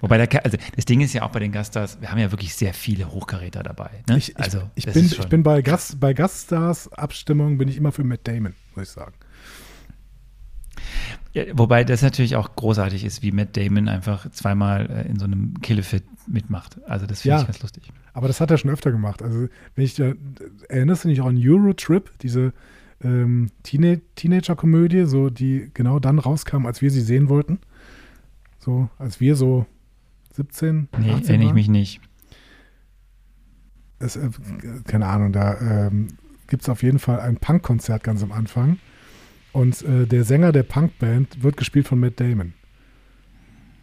Wobei, der, also das Ding ist ja auch bei den Gaststars, wir haben ja wirklich sehr viele Hochkaräter dabei. Ne? Ich, ich, also, ich, bin, ich bin bei, Gast, bei Gaststars Abstimmung bin ich immer für Matt Damon, muss ich sagen. Ja, wobei das natürlich auch großartig ist, wie Matt Damon einfach zweimal äh, in so einem Killefit mitmacht. Also das finde Ja. ich ganz lustig. Aber das hat er schon öfter gemacht. Also, wenn ich da, erinnerst du dich auch an Eurotrip, diese ähm, Teenie- Teenager-Komödie, so die genau dann rauskam, als wir sie sehen wollten? So, als wir so 17, Nee, 18 erinnere ich mich nicht. Es, äh, keine Ahnung, da ähm, gibt es auf jeden Fall ein Punkkonzert ganz am Anfang. Und äh, der Sänger der Punkband wird gespielt von Matt Damon.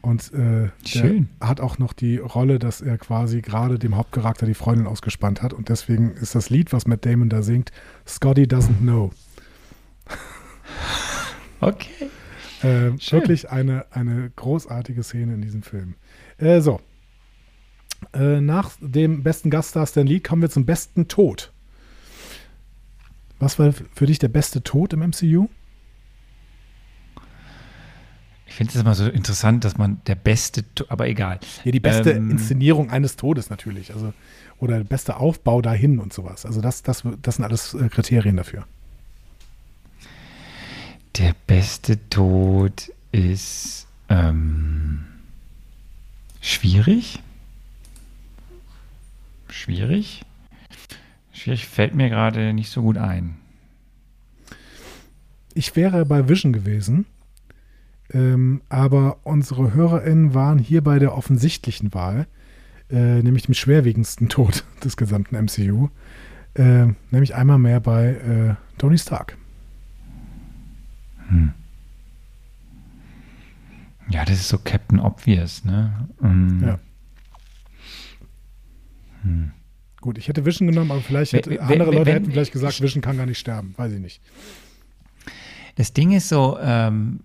Und äh, Schön. hat auch noch die Rolle, dass er quasi gerade dem Hauptcharakter die Freundin ausgespannt hat. Und deswegen ist das Lied, was Matt Damon da singt, Scotty Doesn't Know. <laughs> Okay. Äh, wirklich eine, eine großartige Szene in diesem Film. Äh, so. Äh, nach dem besten Gaststar Stan Lee kommen wir zum besten Tod. Was war für dich der beste Tod im MCU? Ich finde es immer so interessant, dass man der beste, aber egal. Ja, die beste Ähm, Inszenierung eines Todes natürlich. Also, oder der beste Aufbau dahin und sowas. Also das, das, das sind alles äh, Kriterien dafür. Der beste Tod ist ähm, schwierig. Schwierig. Schwierig fällt mir gerade nicht so gut ein. Ich wäre bei Vision gewesen, ähm, aber unsere HörerInnen waren hier bei der offensichtlichen Wahl, äh, nämlich dem schwerwiegendsten Tod <laughs> des gesamten MCU, äh, nämlich einmal mehr bei äh, Tony Stark. Hm. Ja, das ist so Captain Obvious, ne? Ähm, Ja. Hm. Gut, ich hätte Vision genommen, aber vielleicht hätte, Wenn- andere wenn- Leute wenn- hätten vielleicht gesagt, Vision kann gar nicht sterben. Weiß ich nicht. Das Ding ist so, ähm,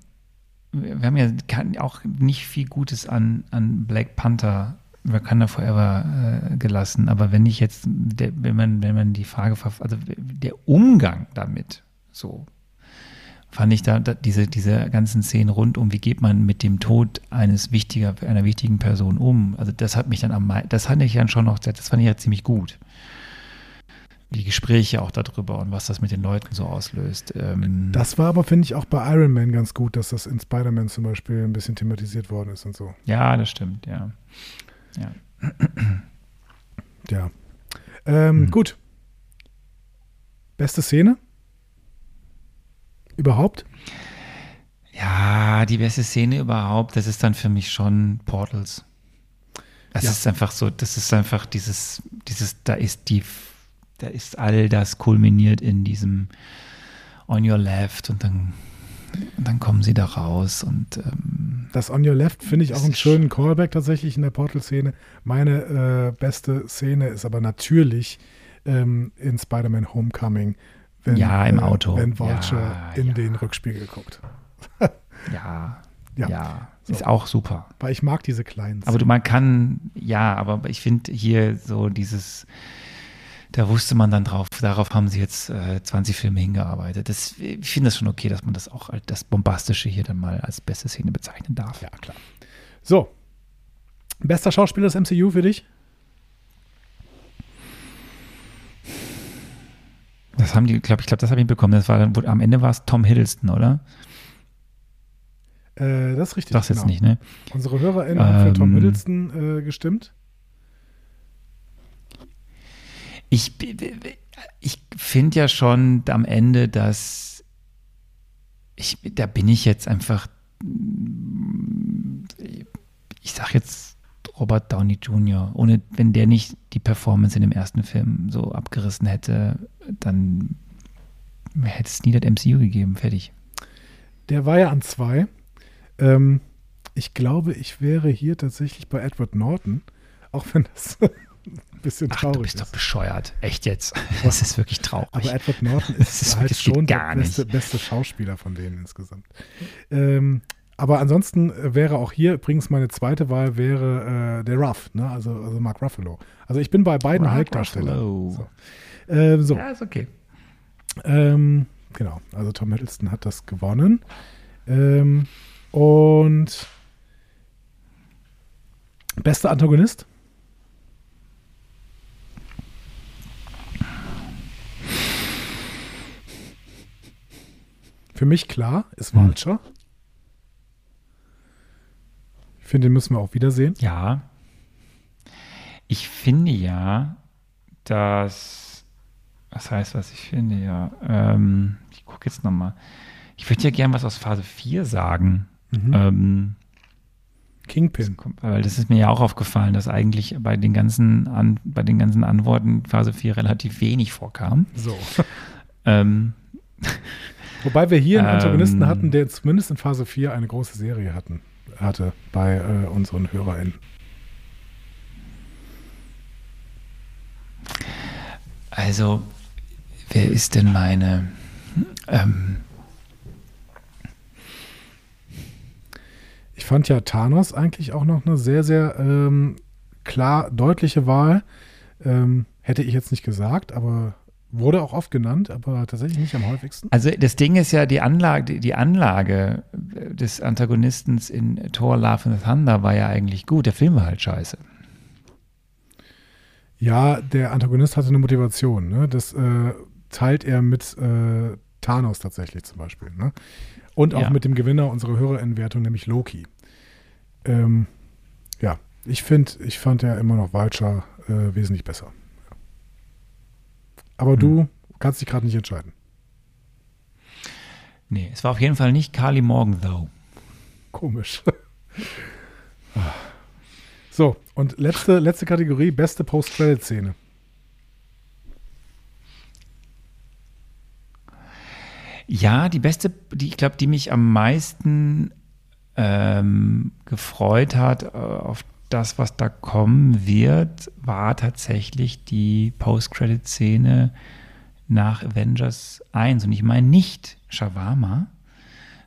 wir haben ja auch nicht viel Gutes an, an Black Panther Wakanda Forever äh, gelassen, aber wenn ich jetzt, der, wenn man, wenn man die Frage, also der Umgang damit, so, fand ich da, da diese, diese ganzen Szenen rund um, wie geht man mit dem Tod eines wichtiger, einer wichtigen Person um, also das hat mich dann am das fand ich dann schon noch, das fand ich ja ziemlich gut. Die Gespräche auch darüber und was das mit den Leuten so auslöst. Ähm, Das war aber, finde ich, auch bei Iron Man ganz gut, dass das in Spider-Man zum Beispiel ein bisschen thematisiert worden ist und so. Ja, das stimmt, ja. ja. <clears throat> Ja. Ähm, Hm. Gut. Beste Szene? Überhaupt? Ja, die beste Szene überhaupt, das ist dann für mich schon Portals. Das Ja. ist einfach so, das ist einfach dieses, dieses, da ist die, da ist all das kulminiert in diesem On Your Left und dann, und dann kommen sie da raus und ähm, Das On Your Left finde ich auch einen schönen Callback tatsächlich in der Portal-Szene. Meine äh, beste Szene ist aber natürlich ähm, in Spider-Man Homecoming, wenn, Ja, im äh, Auto. wenn Vulture Ja, in ja. den Rückspiegel guckt. <laughs> ja, Ja. ja, So. ist auch super. Weil ich mag diese kleinen Aber du, man kann, ja, aber ich finde hier so dieses, da wusste man dann drauf, darauf haben sie jetzt äh, 20 Filme hingearbeitet. Das, ich finde das schon okay, dass man das auch als das Bombastische hier dann mal als beste Szene bezeichnen darf. Ja, klar. So. Bester Schauspieler des MCU für dich? Das haben die, glaube ich, glaube, das habe ich bekommen. Das war dann, wo, am Ende war es Tom Hiddleston, oder? Äh, das ist richtig. Jetzt genau. nicht, ne? Unsere HörerInnen haben für Tom Ähm. Hiddleston äh, gestimmt. Ich, ich finde ja schon am Ende, dass ich, da bin ich jetzt einfach, ich sag jetzt Robert Downey Jr., ohne, wenn der nicht die Performance in dem ersten Film so abgerissen hätte, dann hätte es nie das MCU gegeben, fertig. Der war ja an zwei. Ähm, ich glaube, ich wäre hier tatsächlich bei Edward Norton, auch wenn das <laughs> ein bisschen traurig du bist doch ist. bescheuert. Echt jetzt. <laughs> Das ist wirklich traurig. Aber Edward Norton ist, ist- halt schon der beste, beste Schauspieler von denen insgesamt. Ähm, aber ansonsten äh, wäre auch hier übrigens meine zweite Wahl wäre äh, der Ruff, ne? also, also Mark Ruffalo. Also ich bin bei beiden Hulk-Darstellern. So. Äh, so. ja, ist okay. Ähm, genau. Also Tom Hiddleston hat das gewonnen. Ähm, und bester Antagonist? Für mich klar ist Hm. Vulture. Ich finde, den müssen wir auch wiedersehen. Ja. Ich finde ja, dass. Was heißt, was ich finde, ja. Ähm, ich gucke jetzt nochmal. Ich würde ja gern was aus Phase 4 sagen. Mhm. Ähm, Kingpin. weil das ist mir ja auch aufgefallen, dass eigentlich bei den ganzen, An bei den ganzen Antworten Phase 4 relativ wenig vorkam. So. <laughs> Ähm, <laughs> Wobei wir hier einen Ähm. Antagonisten hatten, der zumindest in Phase 4 eine große Serie hatten, hatte bei äh, unseren HörerInnen. also, wer ist denn meine. Ähm, Ich fand ja Thanos eigentlich auch noch eine sehr, sehr ähm, klar deutliche Wahl. Ähm, hätte ich jetzt nicht gesagt, aber wurde auch oft genannt, aber tatsächlich nicht am häufigsten. Also das Ding ist ja, die Anlage, die Anlage des Antagonistens in Thor Love and Thunder war ja eigentlich gut. Der Film war halt scheiße. Ja, der Antagonist hatte eine Motivation. Ne? Das äh, teilt er mit äh, Thanos tatsächlich zum Beispiel. Ne? Und auch Ja. mit dem Gewinner unserer HörerInnenwertung, nämlich Loki. Ähm, ja, ich finde, ich fand ja immer noch Vulture äh, wesentlich besser. Aber du kannst dich gerade nicht entscheiden. Nee, es war auf jeden Fall nicht Carly Morgan, though. Komisch. <laughs> Ah. so, und letzte, letzte Kategorie, beste Post-Credit-Szene. Ja, die beste, die ich glaube, die mich am meisten ähm, gefreut hat äh, auf das, was da kommen wird, war tatsächlich die Post-Credit-Szene nach Avengers 1. Und ich meine nicht Shawarma,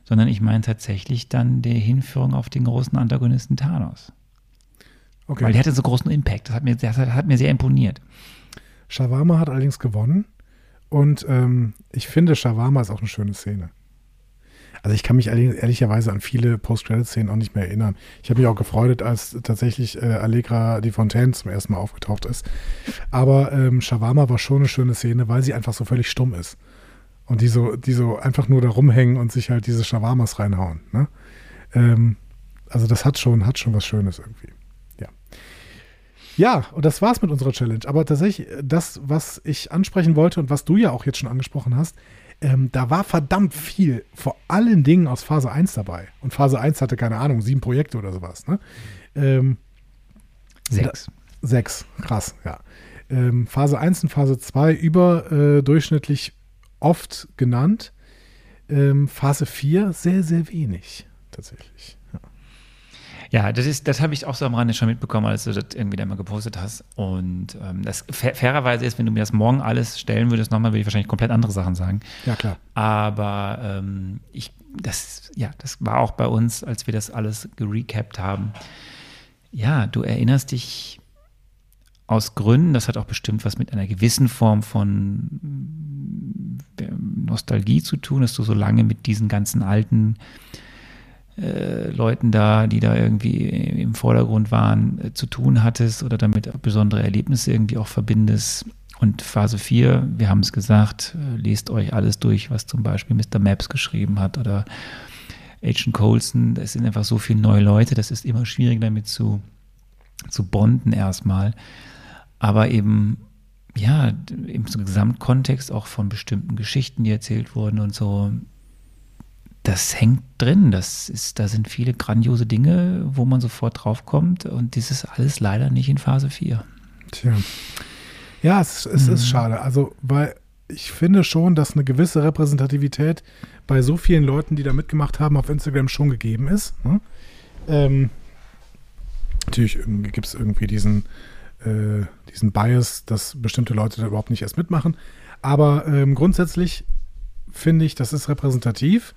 sondern ich meine tatsächlich dann die Hinführung auf den großen Antagonisten Thanos. Okay. Weil der hatte so großen Impact. Das hat mir, das hat, hat mir sehr imponiert. Shawarma hat allerdings gewonnen. Und ähm, ich finde, Shawarma ist auch eine schöne Szene. Also ich kann mich ehrlich, ehrlicherweise an viele Post-Credit-Szenen auch nicht mehr erinnern. Ich habe mich auch gefreut, als tatsächlich äh, Allegra die Fontaine zum ersten Mal aufgetaucht ist. Aber ähm, Shawarma war schon eine schöne Szene, weil sie einfach so völlig stumm ist. Und die so, die so einfach nur da rumhängen und sich halt diese Shawarmas reinhauen. Ne? Ähm, also das hat schon, hat schon was Schönes irgendwie. Ja. Und das war's mit unserer Challenge. Aber tatsächlich, äh, das, was ich ansprechen wollte und was du ja auch jetzt schon angesprochen hast, ähm, da war verdammt viel, vor allen Dingen aus Phase 1 dabei. Und Phase 1 hatte, keine Ahnung, sieben Projekte oder sowas. Ne? Ähm, Sechs. Sechs, krass, ja. Ähm, Phase 1 und Phase 2 überdurchschnittlich oft genannt. Ähm, Phase 4 sehr, sehr wenig, tatsächlich. Ja. Das ist, das habe ich auch so am Rande schon mitbekommen, als du das irgendwie da mal gepostet hast. Und ähm, das fair, fairerweise ist, wenn du mir das morgen alles stellen würdest, nochmal, würde ich wahrscheinlich komplett andere Sachen sagen. ja, klar. Aber ähm, ich, das, ja, das war auch bei uns, als wir das alles gerecapt haben. Ja, du erinnerst dich aus Gründen, das hat auch bestimmt was mit einer gewissen Form von Nostalgie zu tun, dass du so lange mit diesen ganzen alten äh, Leuten da, die da irgendwie im Vordergrund waren, äh, zu tun hattest oder damit besondere Erlebnisse irgendwie auch verbindest. Und Phase 4, wir haben es gesagt, äh, lest euch alles durch, was zum Beispiel Mr. Maps geschrieben hat oder Agent Coulson. Es sind einfach so viele neue Leute, das ist immer schwierig damit zu, zu bonden erstmal. Aber eben, ja, im Gesamtkontext auch von bestimmten Geschichten, die erzählt wurden und so, das hängt drin. Das ist, da sind viele grandiose Dinge, wo man sofort draufkommt. Und das ist alles leider nicht in Phase 4. Tja. Ja, es, es ist schade. Also, weil ich finde schon, dass eine gewisse Repräsentativität bei so vielen Leuten, die da mitgemacht haben, auf Instagram schon gegeben ist. Ne? Ähm, natürlich gibt es irgendwie diesen, äh, diesen Bias, dass bestimmte Leute da überhaupt nicht erst mitmachen. Aber ähm, grundsätzlich finde ich, das ist repräsentativ,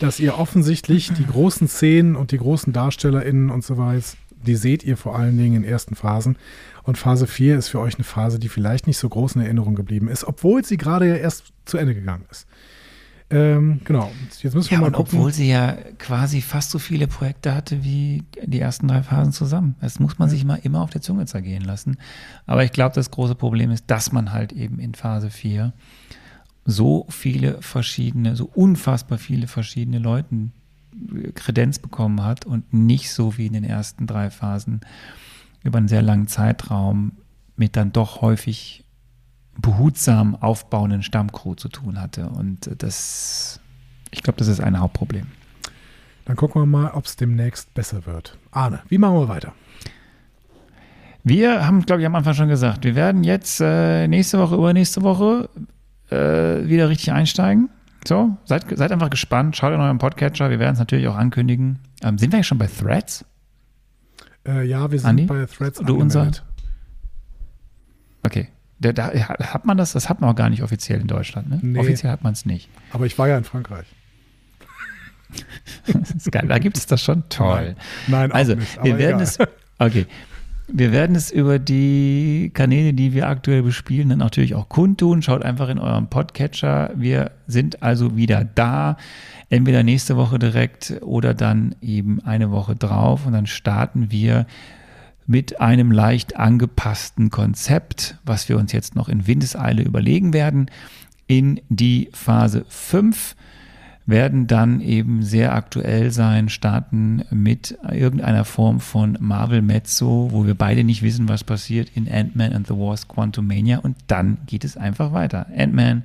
dass ihr offensichtlich die großen Szenen und die großen DarstellerInnen und so weiter, die seht ihr vor allen Dingen in ersten Phasen. Und Phase 4 ist für euch eine Phase, die vielleicht nicht so groß in Erinnerung geblieben ist, obwohl sie gerade ja erst zu Ende gegangen ist. Ähm, genau. Jetzt müssen wir Ja, mal und gucken. obwohl sie ja quasi fast so viele Projekte hatte wie die ersten drei Phasen zusammen. Das muss man sich mal immer auf der Zunge zergehen lassen. Aber ich glaube, das große Problem ist, dass man halt eben in Phase 4 so viele verschiedene, so unfassbar viele verschiedene Leuten äh, Kredenz bekommen hat und nicht so wie in den ersten drei Phasen über einen sehr langen Zeitraum mit dann doch häufig behutsam aufbauenden Stammcrew zu tun hatte. Und äh, das, ich glaube, das ist ein Hauptproblem. Dann gucken wir mal, ob es demnächst besser wird. Arne, wie machen wir weiter? Wir haben, glaube ich, am Anfang schon gesagt, wir werden jetzt äh, nächste Woche, übernächste Woche äh, wieder richtig einsteigen. So, seid, seid einfach gespannt, schaut in eurem Podcatcher, wir werden es natürlich auch ankündigen. Ähm, sind wir eigentlich schon bei Threads? Äh, ja, wir sind Andi? bei Threads Du, unser- angemeldet. Okay. Der, da, hat man das? Das hat man auch gar nicht offiziell in Deutschland. Ne? Nee. Offiziell hat man es nicht. Aber ich war ja in Frankreich. <laughs> Das ist geil. Da gibt es das schon. Toll. Nein, auch Also, nicht. wir werden egal. es, okay. Wir werden es über die Kanäle, die wir aktuell bespielen, dann natürlich auch kundtun. Schaut einfach in eurem Podcatcher. Wir sind also wieder da. Entweder nächste Woche direkt oder dann eben eine Woche drauf. Und dann starten wir mit einem leicht angepassten Konzept, was wir uns jetzt noch in Windeseile überlegen werden, in die Phase 5 werden dann eben sehr aktuell sein, starten mit irgendeiner Form von Marvel Mezzo, wo wir beide nicht wissen, was passiert in Ant-Man and the Wasp Quantumania und dann geht es einfach weiter. Ant-Man,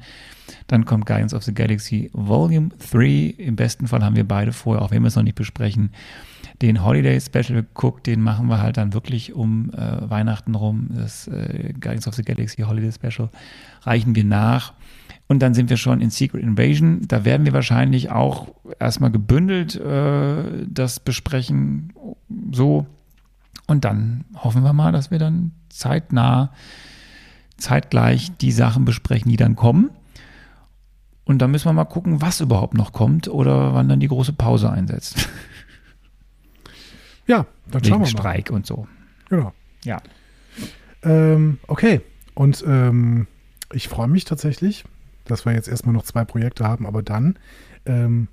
dann kommt Guardians of the Galaxy Volume 3, im besten Fall haben wir beide vorher, auch wenn wir es noch nicht besprechen, den Holiday Special geguckt, den machen wir halt dann wirklich um äh, Weihnachten rum, das äh, Guardians of the Galaxy Holiday Special reichen wir nach. Und dann sind wir schon in Secret Invasion. Da werden wir wahrscheinlich auch erstmal gebündelt äh, das besprechen. So. Und dann hoffen wir mal, dass wir dann zeitnah, zeitgleich die Sachen besprechen, die dann kommen. Und dann müssen wir mal gucken, was überhaupt noch kommt oder wann dann die große Pause einsetzt. Ja, dann schauen Wegen wir mal. Streik und so. Genau. Ja. Ähm, okay. Und ähm, ich freue mich tatsächlich, dass wir jetzt erstmal noch zwei Projekte haben, aber dann ähm,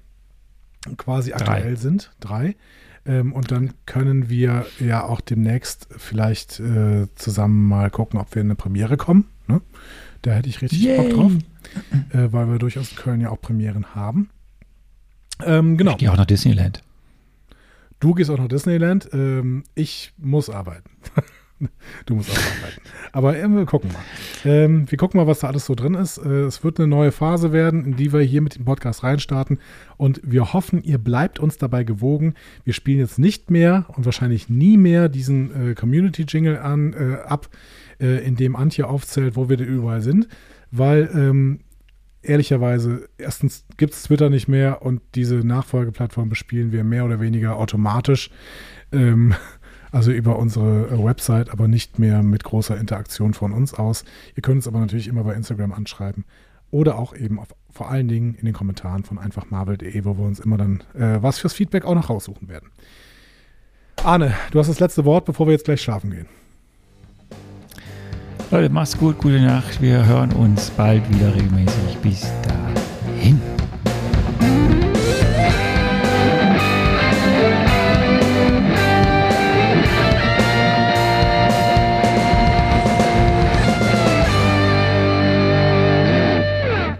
quasi Drei. aktuell sind. Drei. Ähm, und dann können wir ja auch demnächst vielleicht äh, zusammen mal gucken, ob wir in eine Premiere kommen. Ne? Da hätte ich richtig Bock Yay. drauf, äh, weil wir durchaus in Köln ja auch Premieren haben. Ähm, genau. Ich gehe auch nach Disneyland. Du gehst auch nach Disneyland. Ähm, ich muss arbeiten. <laughs> <laughs> du musst auch arbeiten. Aber äh, wir gucken mal. Ähm, wir gucken mal, was da alles so drin ist. Äh, es wird eine neue Phase werden, in die wir hier mit dem Podcast reinstarten. Und wir hoffen, ihr bleibt uns dabei gewogen. Wir spielen jetzt nicht mehr und wahrscheinlich nie mehr diesen äh, Community-Jingle an, äh, ab, äh, in dem Antje aufzählt, wo wir denn überall sind. Weil ähm, ehrlicherweise, erstens gibt es Twitter nicht mehr und diese Nachfolgeplattform bespielen wir mehr oder weniger automatisch. Ähm, also über unsere äh, Website, aber nicht mehr mit großer Interaktion von uns aus. Ihr könnt uns aber natürlich immer bei Instagram anschreiben oder auch eben auf, vor allen Dingen in den Kommentaren von einfachmarvel.de, wo wir uns immer dann äh, was fürs Feedback auch noch raussuchen werden. Arne, du hast das letzte Wort, bevor wir jetzt gleich schlafen gehen. Leute, macht's gut, gute Nacht. Wir hören uns bald wieder regelmäßig. Bis dahin.